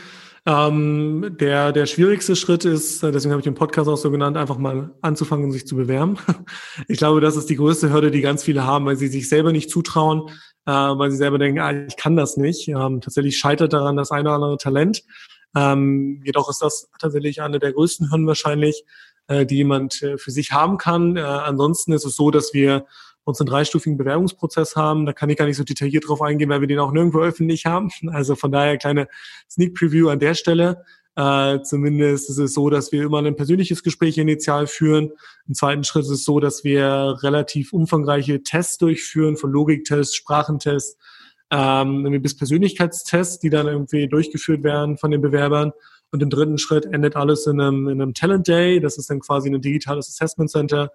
ähm, der, der schwierigste Schritt ist, deswegen habe ich den Podcast auch so genannt, einfach mal anzufangen und sich zu bewerben. Ich glaube, das ist die größte Hürde, die ganz viele haben, weil sie sich selber nicht zutrauen, äh, weil sie selber denken, ah, ich kann das nicht. Ähm, tatsächlich scheitert daran das eine oder andere Talent. Ähm, jedoch ist das tatsächlich eine der größten Hürden wahrscheinlich, äh, die jemand äh, für sich haben kann. Äh, ansonsten ist es so, dass wir uns einen dreistufigen Bewerbungsprozess haben. Da kann ich gar nicht so detailliert drauf eingehen, weil wir den auch nirgendwo öffentlich haben. Also von daher kleine Sneak Preview an der Stelle. Äh, zumindest ist es so, dass wir immer ein persönliches Gespräch initial führen. Im zweiten Schritt ist es so, dass wir relativ umfangreiche Tests durchführen, von Logiktests, Sprachentests, ähm, bis Persönlichkeitstests, die dann irgendwie durchgeführt werden von den Bewerbern. Und im dritten Schritt endet alles in einem, in einem Talent Day. Das ist dann quasi ein digitales Assessment Center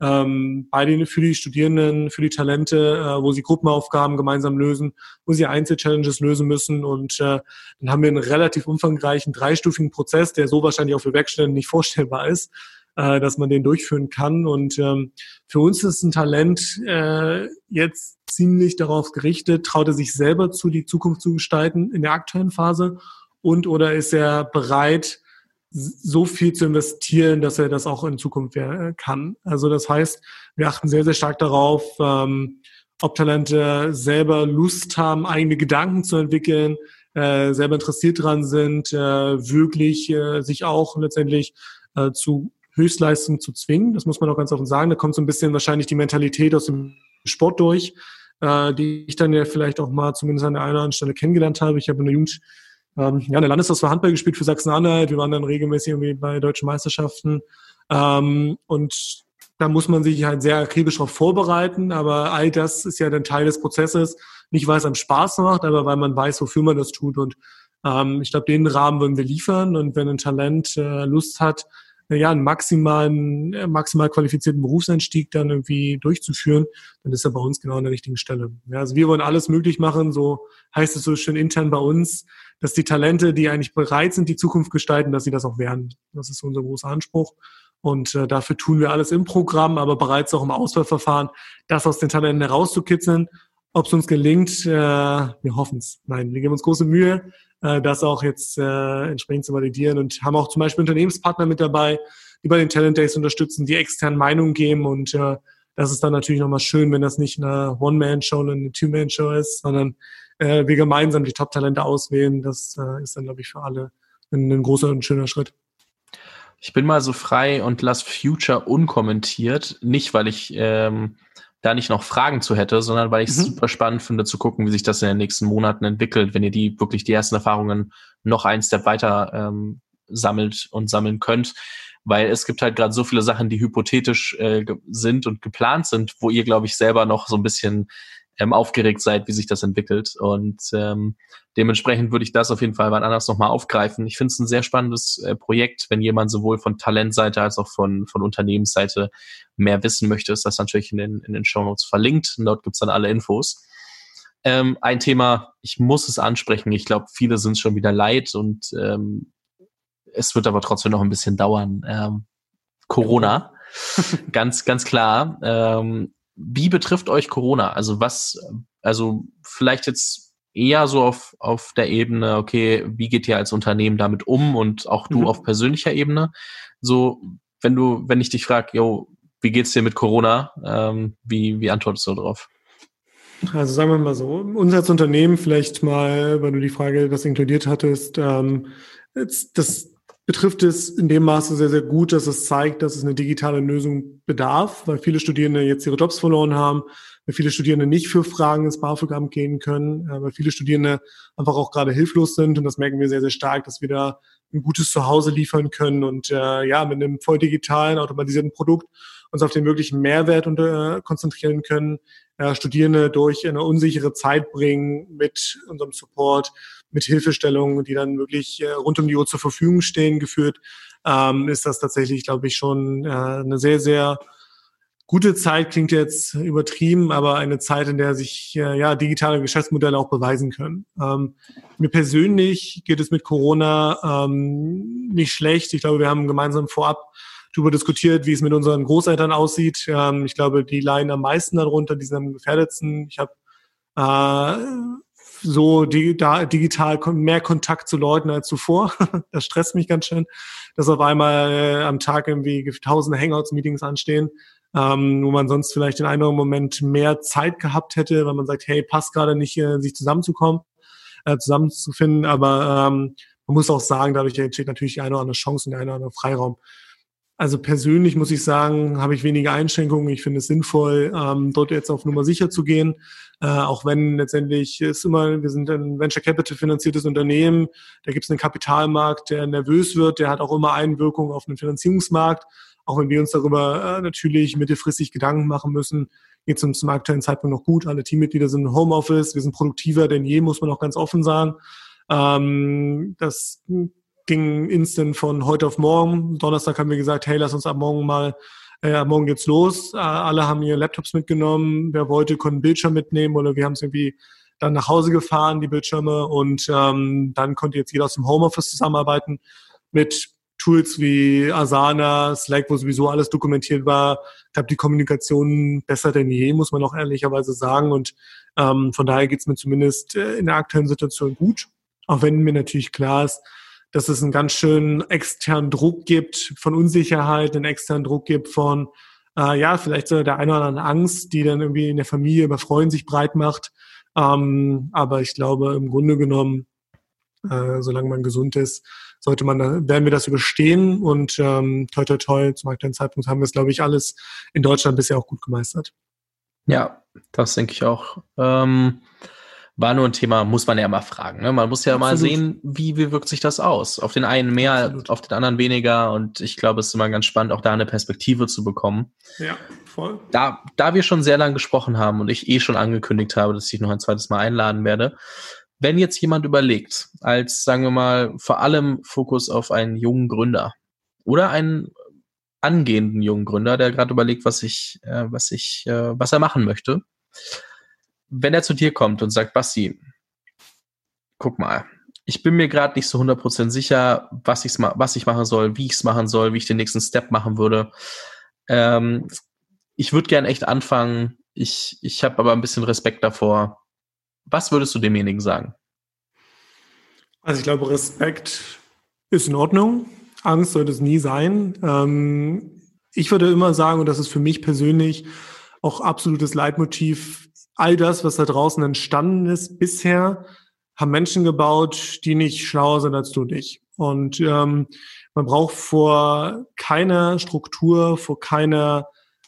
ähm, bei den, für die Studierenden, für die Talente, äh, wo sie Gruppenaufgaben gemeinsam lösen, wo sie Einzelchallenges lösen müssen. Und äh, dann haben wir einen relativ umfangreichen dreistufigen Prozess, der so wahrscheinlich auch für Werkstätten nicht vorstellbar ist, äh, dass man den durchführen kann. Und ähm, für uns ist ein Talent äh, jetzt ziemlich darauf gerichtet, traut er sich selber zu, die Zukunft zu gestalten in der aktuellen Phase und oder ist er bereit, so viel zu investieren, dass er das auch in Zukunft kann. Also das heißt, wir achten sehr, sehr stark darauf, ähm, ob Talente selber Lust haben, eigene Gedanken zu entwickeln, äh, selber interessiert dran sind, äh, wirklich äh, sich auch letztendlich äh, zu Höchstleistung zu zwingen. Das muss man auch ganz offen sagen. Da kommt so ein bisschen wahrscheinlich die Mentalität aus dem Sport durch, äh, die ich dann ja vielleicht auch mal zumindest an der einen oder anderen Stelle kennengelernt habe. Ich habe in der Jugend ähm, ja, eine Landeshaus Handball gespielt für Sachsen-Anhalt. Wir waren dann regelmäßig irgendwie bei deutschen Meisterschaften. Ähm, und da muss man sich halt sehr akribisch darauf vorbereiten. Aber all das ist ja dann Teil des Prozesses. Nicht, weil es einem Spaß macht, aber weil man weiß, wofür man das tut. Und ähm, ich glaube, den Rahmen würden wir liefern. Und wenn ein Talent äh, Lust hat, ja, einen maximalen, äh, maximal qualifizierten Berufseinstieg dann irgendwie durchzuführen, dann ist er bei uns genau an der richtigen Stelle. Ja, also wir wollen alles möglich machen, so heißt es so schön intern bei uns, dass die Talente, die eigentlich bereit sind, die Zukunft gestalten, dass sie das auch werden. Das ist unser großer Anspruch. Und äh, dafür tun wir alles im Programm, aber bereits auch im Auswahlverfahren, das aus den Talenten herauszukitzeln. Ob es uns gelingt, äh, wir hoffen es. Nein, wir geben uns große Mühe, äh, das auch jetzt äh, entsprechend zu validieren und haben auch zum Beispiel Unternehmenspartner mit dabei, die bei den Talent Days unterstützen, die externen Meinungen geben und äh, das ist dann natürlich nochmal schön, wenn das nicht eine One-Man-Show oder eine Two-Man-Show ist, sondern äh, wir gemeinsam die Top-Talente auswählen. Das äh, ist dann, glaube ich, für alle ein, ein großer und schöner Schritt. Ich bin mal so frei und lass Future unkommentiert. Nicht, weil ich ähm, da nicht noch Fragen zu hätte, sondern weil ich es mhm. super spannend finde zu gucken, wie sich das in den nächsten Monaten entwickelt, wenn ihr die wirklich die ersten Erfahrungen noch ein Step weiter ähm, sammelt und sammeln könnt. Weil es gibt halt gerade so viele Sachen, die hypothetisch äh, sind und geplant sind, wo ihr, glaube ich, selber noch so ein bisschen ähm, aufgeregt seid, wie sich das entwickelt. Und ähm, dementsprechend würde ich das auf jeden Fall wann anders nochmal aufgreifen. Ich finde es ein sehr spannendes äh, Projekt, wenn jemand sowohl von Talentseite als auch von, von Unternehmensseite mehr wissen möchte, ist das natürlich in den, in den Show Notes verlinkt. Und dort gibt's dann alle Infos. Ähm, ein Thema, ich muss es ansprechen. Ich glaube, viele sind schon wieder leid und ähm, es wird aber trotzdem noch ein bisschen dauern. Ähm, Corona, ganz, ganz klar. Ähm, wie betrifft euch Corona? Also was, also vielleicht jetzt eher so auf, auf der Ebene, okay, wie geht ihr als Unternehmen damit um und auch du mhm. auf persönlicher Ebene? So, wenn du, wenn ich dich frage, yo, wie geht's dir mit Corona? Ähm, wie, wie antwortest du darauf? Also sagen wir mal so, unser als Unternehmen vielleicht mal, weil du die Frage das inkludiert hattest, ähm, das betrifft es in dem Maße sehr, sehr gut, dass es zeigt, dass es eine digitale Lösung bedarf, weil viele Studierende jetzt ihre Jobs verloren haben, weil viele Studierende nicht für Fragen ins BAföG-Amt gehen können, äh, weil viele Studierende einfach auch gerade hilflos sind. Und das merken wir sehr, sehr stark, dass wir da ein gutes Zuhause liefern können und äh, ja, mit einem voll digitalen, automatisierten Produkt uns auf den wirklichen Mehrwert unter, äh, konzentrieren können, äh, Studierende durch eine unsichere Zeit bringen mit unserem Support, mit Hilfestellungen, die dann wirklich äh, rund um die Uhr zur Verfügung stehen, geführt, ähm, ist das tatsächlich, glaube ich, schon äh, eine sehr, sehr gute Zeit klingt jetzt übertrieben, aber eine Zeit, in der sich äh, ja digitale Geschäftsmodelle auch beweisen können. Ähm, mir persönlich geht es mit Corona ähm, nicht schlecht. Ich glaube, wir haben gemeinsam vorab darüber diskutiert, wie es mit unseren Großeltern aussieht. Ähm, ich glaube, die leiden am meisten darunter, die sind am gefährdetsten. Ich habe äh, so die, da, digital mehr Kontakt zu Leuten als zuvor. das stresst mich ganz schön, dass auf einmal äh, am Tag irgendwie tausende Hangouts-Meetings anstehen ähm, wo man sonst vielleicht in einem Moment mehr Zeit gehabt hätte, weil man sagt, hey, passt gerade nicht, äh, sich zusammenzukommen, äh, zusammenzufinden. Aber ähm, man muss auch sagen, dadurch entsteht natürlich die eine oder andere Chance und der eine oder andere Freiraum. Also persönlich muss ich sagen, habe ich weniger Einschränkungen. Ich finde es sinnvoll, ähm, dort jetzt auf Nummer sicher zu gehen. Äh, auch wenn letztendlich ist immer, wir sind ein Venture Capital finanziertes Unternehmen, da gibt es einen Kapitalmarkt, der nervös wird, der hat auch immer Einwirkungen auf den Finanzierungsmarkt. Auch wenn wir uns darüber äh, natürlich mittelfristig Gedanken machen müssen, geht es uns zum aktuellen Zeitpunkt noch gut. Alle Teammitglieder sind im Homeoffice, wir sind produktiver denn je, muss man auch ganz offen sagen. Ähm, das ging instant von heute auf morgen. Donnerstag haben wir gesagt, hey, lass uns ab morgen mal, äh, morgen geht's los. Äh, alle haben ihre Laptops mitgenommen. Wer wollte, konnte einen Bildschirm mitnehmen oder wir haben es irgendwie dann nach Hause gefahren, die Bildschirme, und ähm, dann konnte jetzt jeder aus dem Homeoffice zusammenarbeiten mit Tools wie Asana, Slack, wo sowieso alles dokumentiert war. Ich glaube, die Kommunikation besser denn je, muss man auch ehrlicherweise sagen. Und ähm, von daher geht's mir zumindest äh, in der aktuellen Situation gut. Auch wenn mir natürlich klar ist, dass es einen ganz schönen externen Druck gibt von Unsicherheit, einen externen Druck gibt von, äh, ja, vielleicht so der eine oder andere Angst, die dann irgendwie in der Familie über Freuen sich breit macht. Ähm, aber ich glaube, im Grunde genommen, äh, solange man gesund ist, sollte man, werden wir das überstehen und ähm, toi toi toi, zum aktuellen Zeitpunkt haben wir es, glaube ich, alles in Deutschland bisher auch gut gemeistert. Ja, das denke ich auch. Ähm, war nur ein Thema, muss man ja mal fragen. Ne? Man muss ja Absolut. mal sehen, wie, wie wirkt sich das aus. Auf den einen mehr, Absolut. auf den anderen weniger. Und ich glaube, es ist immer ganz spannend, auch da eine Perspektive zu bekommen. Ja, voll. Da, da wir schon sehr lange gesprochen haben und ich eh schon angekündigt habe, dass ich noch ein zweites Mal einladen werde, wenn jetzt jemand überlegt, als sagen wir mal vor allem Fokus auf einen jungen Gründer oder einen angehenden jungen Gründer, der gerade überlegt, was ich, äh, was ich, äh, was er machen möchte, wenn er zu dir kommt und sagt, Basti, guck mal, ich bin mir gerade nicht so 100% sicher, was, ich's ma was ich machen soll, wie ich es machen soll, wie ich den nächsten Step machen würde. Ähm, ich würde gern echt anfangen. Ich, ich habe aber ein bisschen Respekt davor. Was würdest du demjenigen sagen? Also ich glaube, Respekt ist in Ordnung. Angst sollte es nie sein. Ähm, ich würde immer sagen, und das ist für mich persönlich auch absolutes Leitmotiv, all das, was da draußen entstanden ist bisher, haben Menschen gebaut, die nicht schlauer sind als du und ich. Und ähm, man braucht vor keiner Struktur, vor keiner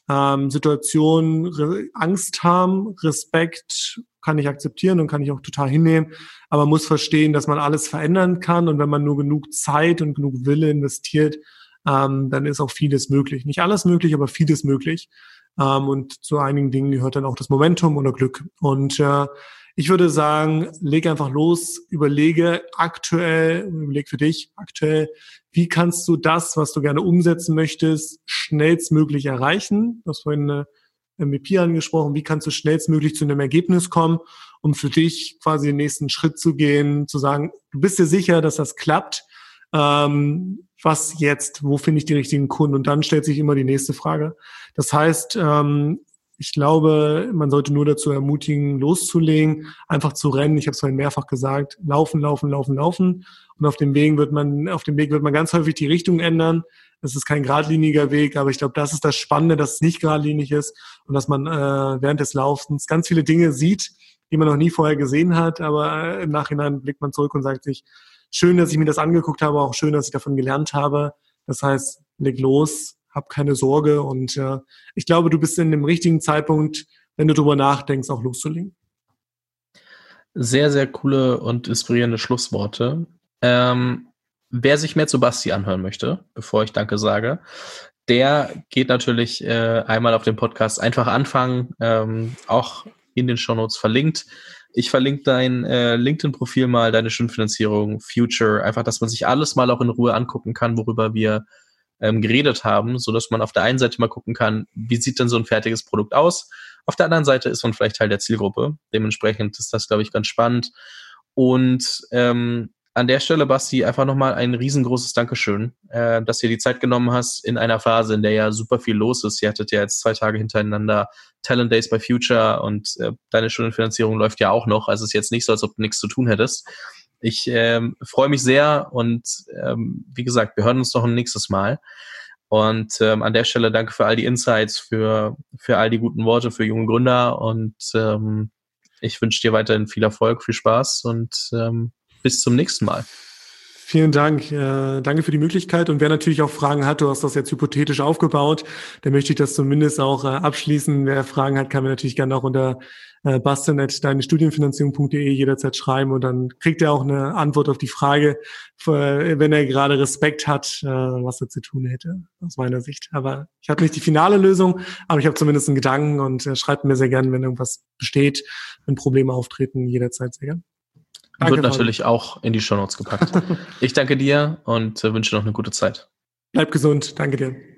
ähm, Situation Angst haben, Respekt kann ich akzeptieren und kann ich auch total hinnehmen. Aber man muss verstehen, dass man alles verändern kann und wenn man nur genug Zeit und genug Wille investiert, ähm, dann ist auch vieles möglich. Nicht alles möglich, aber vieles möglich. Ähm, und zu einigen Dingen gehört dann auch das Momentum oder Glück. Und äh, ich würde sagen, leg einfach los, überlege aktuell, überleg für dich aktuell, wie kannst du das, was du gerne umsetzen möchtest, schnellstmöglich erreichen? Du hast vorhin eine MVP angesprochen, wie kannst du schnellstmöglich zu einem Ergebnis kommen, um für dich quasi den nächsten Schritt zu gehen, zu sagen, du bist dir sicher, dass das klappt. Ähm, was jetzt? Wo finde ich die richtigen Kunden? Und dann stellt sich immer die nächste Frage. Das heißt, ähm, ich glaube, man sollte nur dazu ermutigen, loszulegen, einfach zu rennen. Ich habe es vorhin mehrfach gesagt, laufen, laufen, laufen, laufen. Und auf dem Weg wird man, auf dem Weg wird man ganz häufig die Richtung ändern. Es ist kein geradliniger Weg, aber ich glaube, das ist das Spannende, dass es nicht geradlinig ist und dass man äh, während des Laufens ganz viele Dinge sieht, die man noch nie vorher gesehen hat. Aber äh, im Nachhinein blickt man zurück und sagt sich, schön, dass ich mir das angeguckt habe, auch schön, dass ich davon gelernt habe. Das heißt, leg los, hab keine Sorge und äh, ich glaube, du bist in dem richtigen Zeitpunkt wenn du drüber nachdenkst, auch loszulegen. Sehr, sehr coole und inspirierende Schlussworte. Ähm, wer sich mehr zu Basti anhören möchte, bevor ich Danke sage, der geht natürlich äh, einmal auf dem Podcast einfach anfangen, ähm, auch in den Shownotes verlinkt. Ich verlinke dein äh, LinkedIn-Profil mal, deine Stundenfinanzierung, Future, einfach, dass man sich alles mal auch in Ruhe angucken kann, worüber wir ähm, geredet haben, so dass man auf der einen Seite mal gucken kann, wie sieht denn so ein fertiges Produkt aus. Auf der anderen Seite ist man vielleicht Teil der Zielgruppe. Dementsprechend ist das, glaube ich, ganz spannend. Und ähm, an der Stelle, Basti, einfach nochmal ein riesengroßes Dankeschön, äh, dass dir die Zeit genommen hast in einer Phase, in der ja super viel los ist. Ihr hattet ja jetzt zwei Tage hintereinander Talent Days by Future und äh, deine Stundenfinanzierung läuft ja auch noch. Also es ist jetzt nicht so, als ob du nichts zu tun hättest. Ich ähm, freue mich sehr und ähm, wie gesagt, wir hören uns noch ein nächstes Mal. Und ähm, an der Stelle danke für all die Insights, für, für all die guten Worte für junge Gründer und ähm, ich wünsche dir weiterhin viel Erfolg, viel Spaß und ähm, bis zum nächsten Mal. Vielen Dank. Äh, danke für die Möglichkeit. Und wer natürlich auch Fragen hat, du hast das jetzt hypothetisch aufgebaut, dann möchte ich das zumindest auch äh, abschließen. Wer Fragen hat, kann mir natürlich gerne auch unter äh, bastian.deinestudienfinanzierung.de jederzeit schreiben und dann kriegt er auch eine Antwort auf die Frage, wenn er gerade Respekt hat, äh, was er zu tun hätte, aus meiner Sicht. Aber ich habe nicht die finale Lösung, aber ich habe zumindest einen Gedanken und äh, schreibt mir sehr gerne, wenn irgendwas besteht, wenn Probleme auftreten, jederzeit sehr gerne. Danke, Wird natürlich auch in die Show Notes gepackt. ich danke dir und äh, wünsche noch eine gute Zeit. Bleib gesund. Danke dir.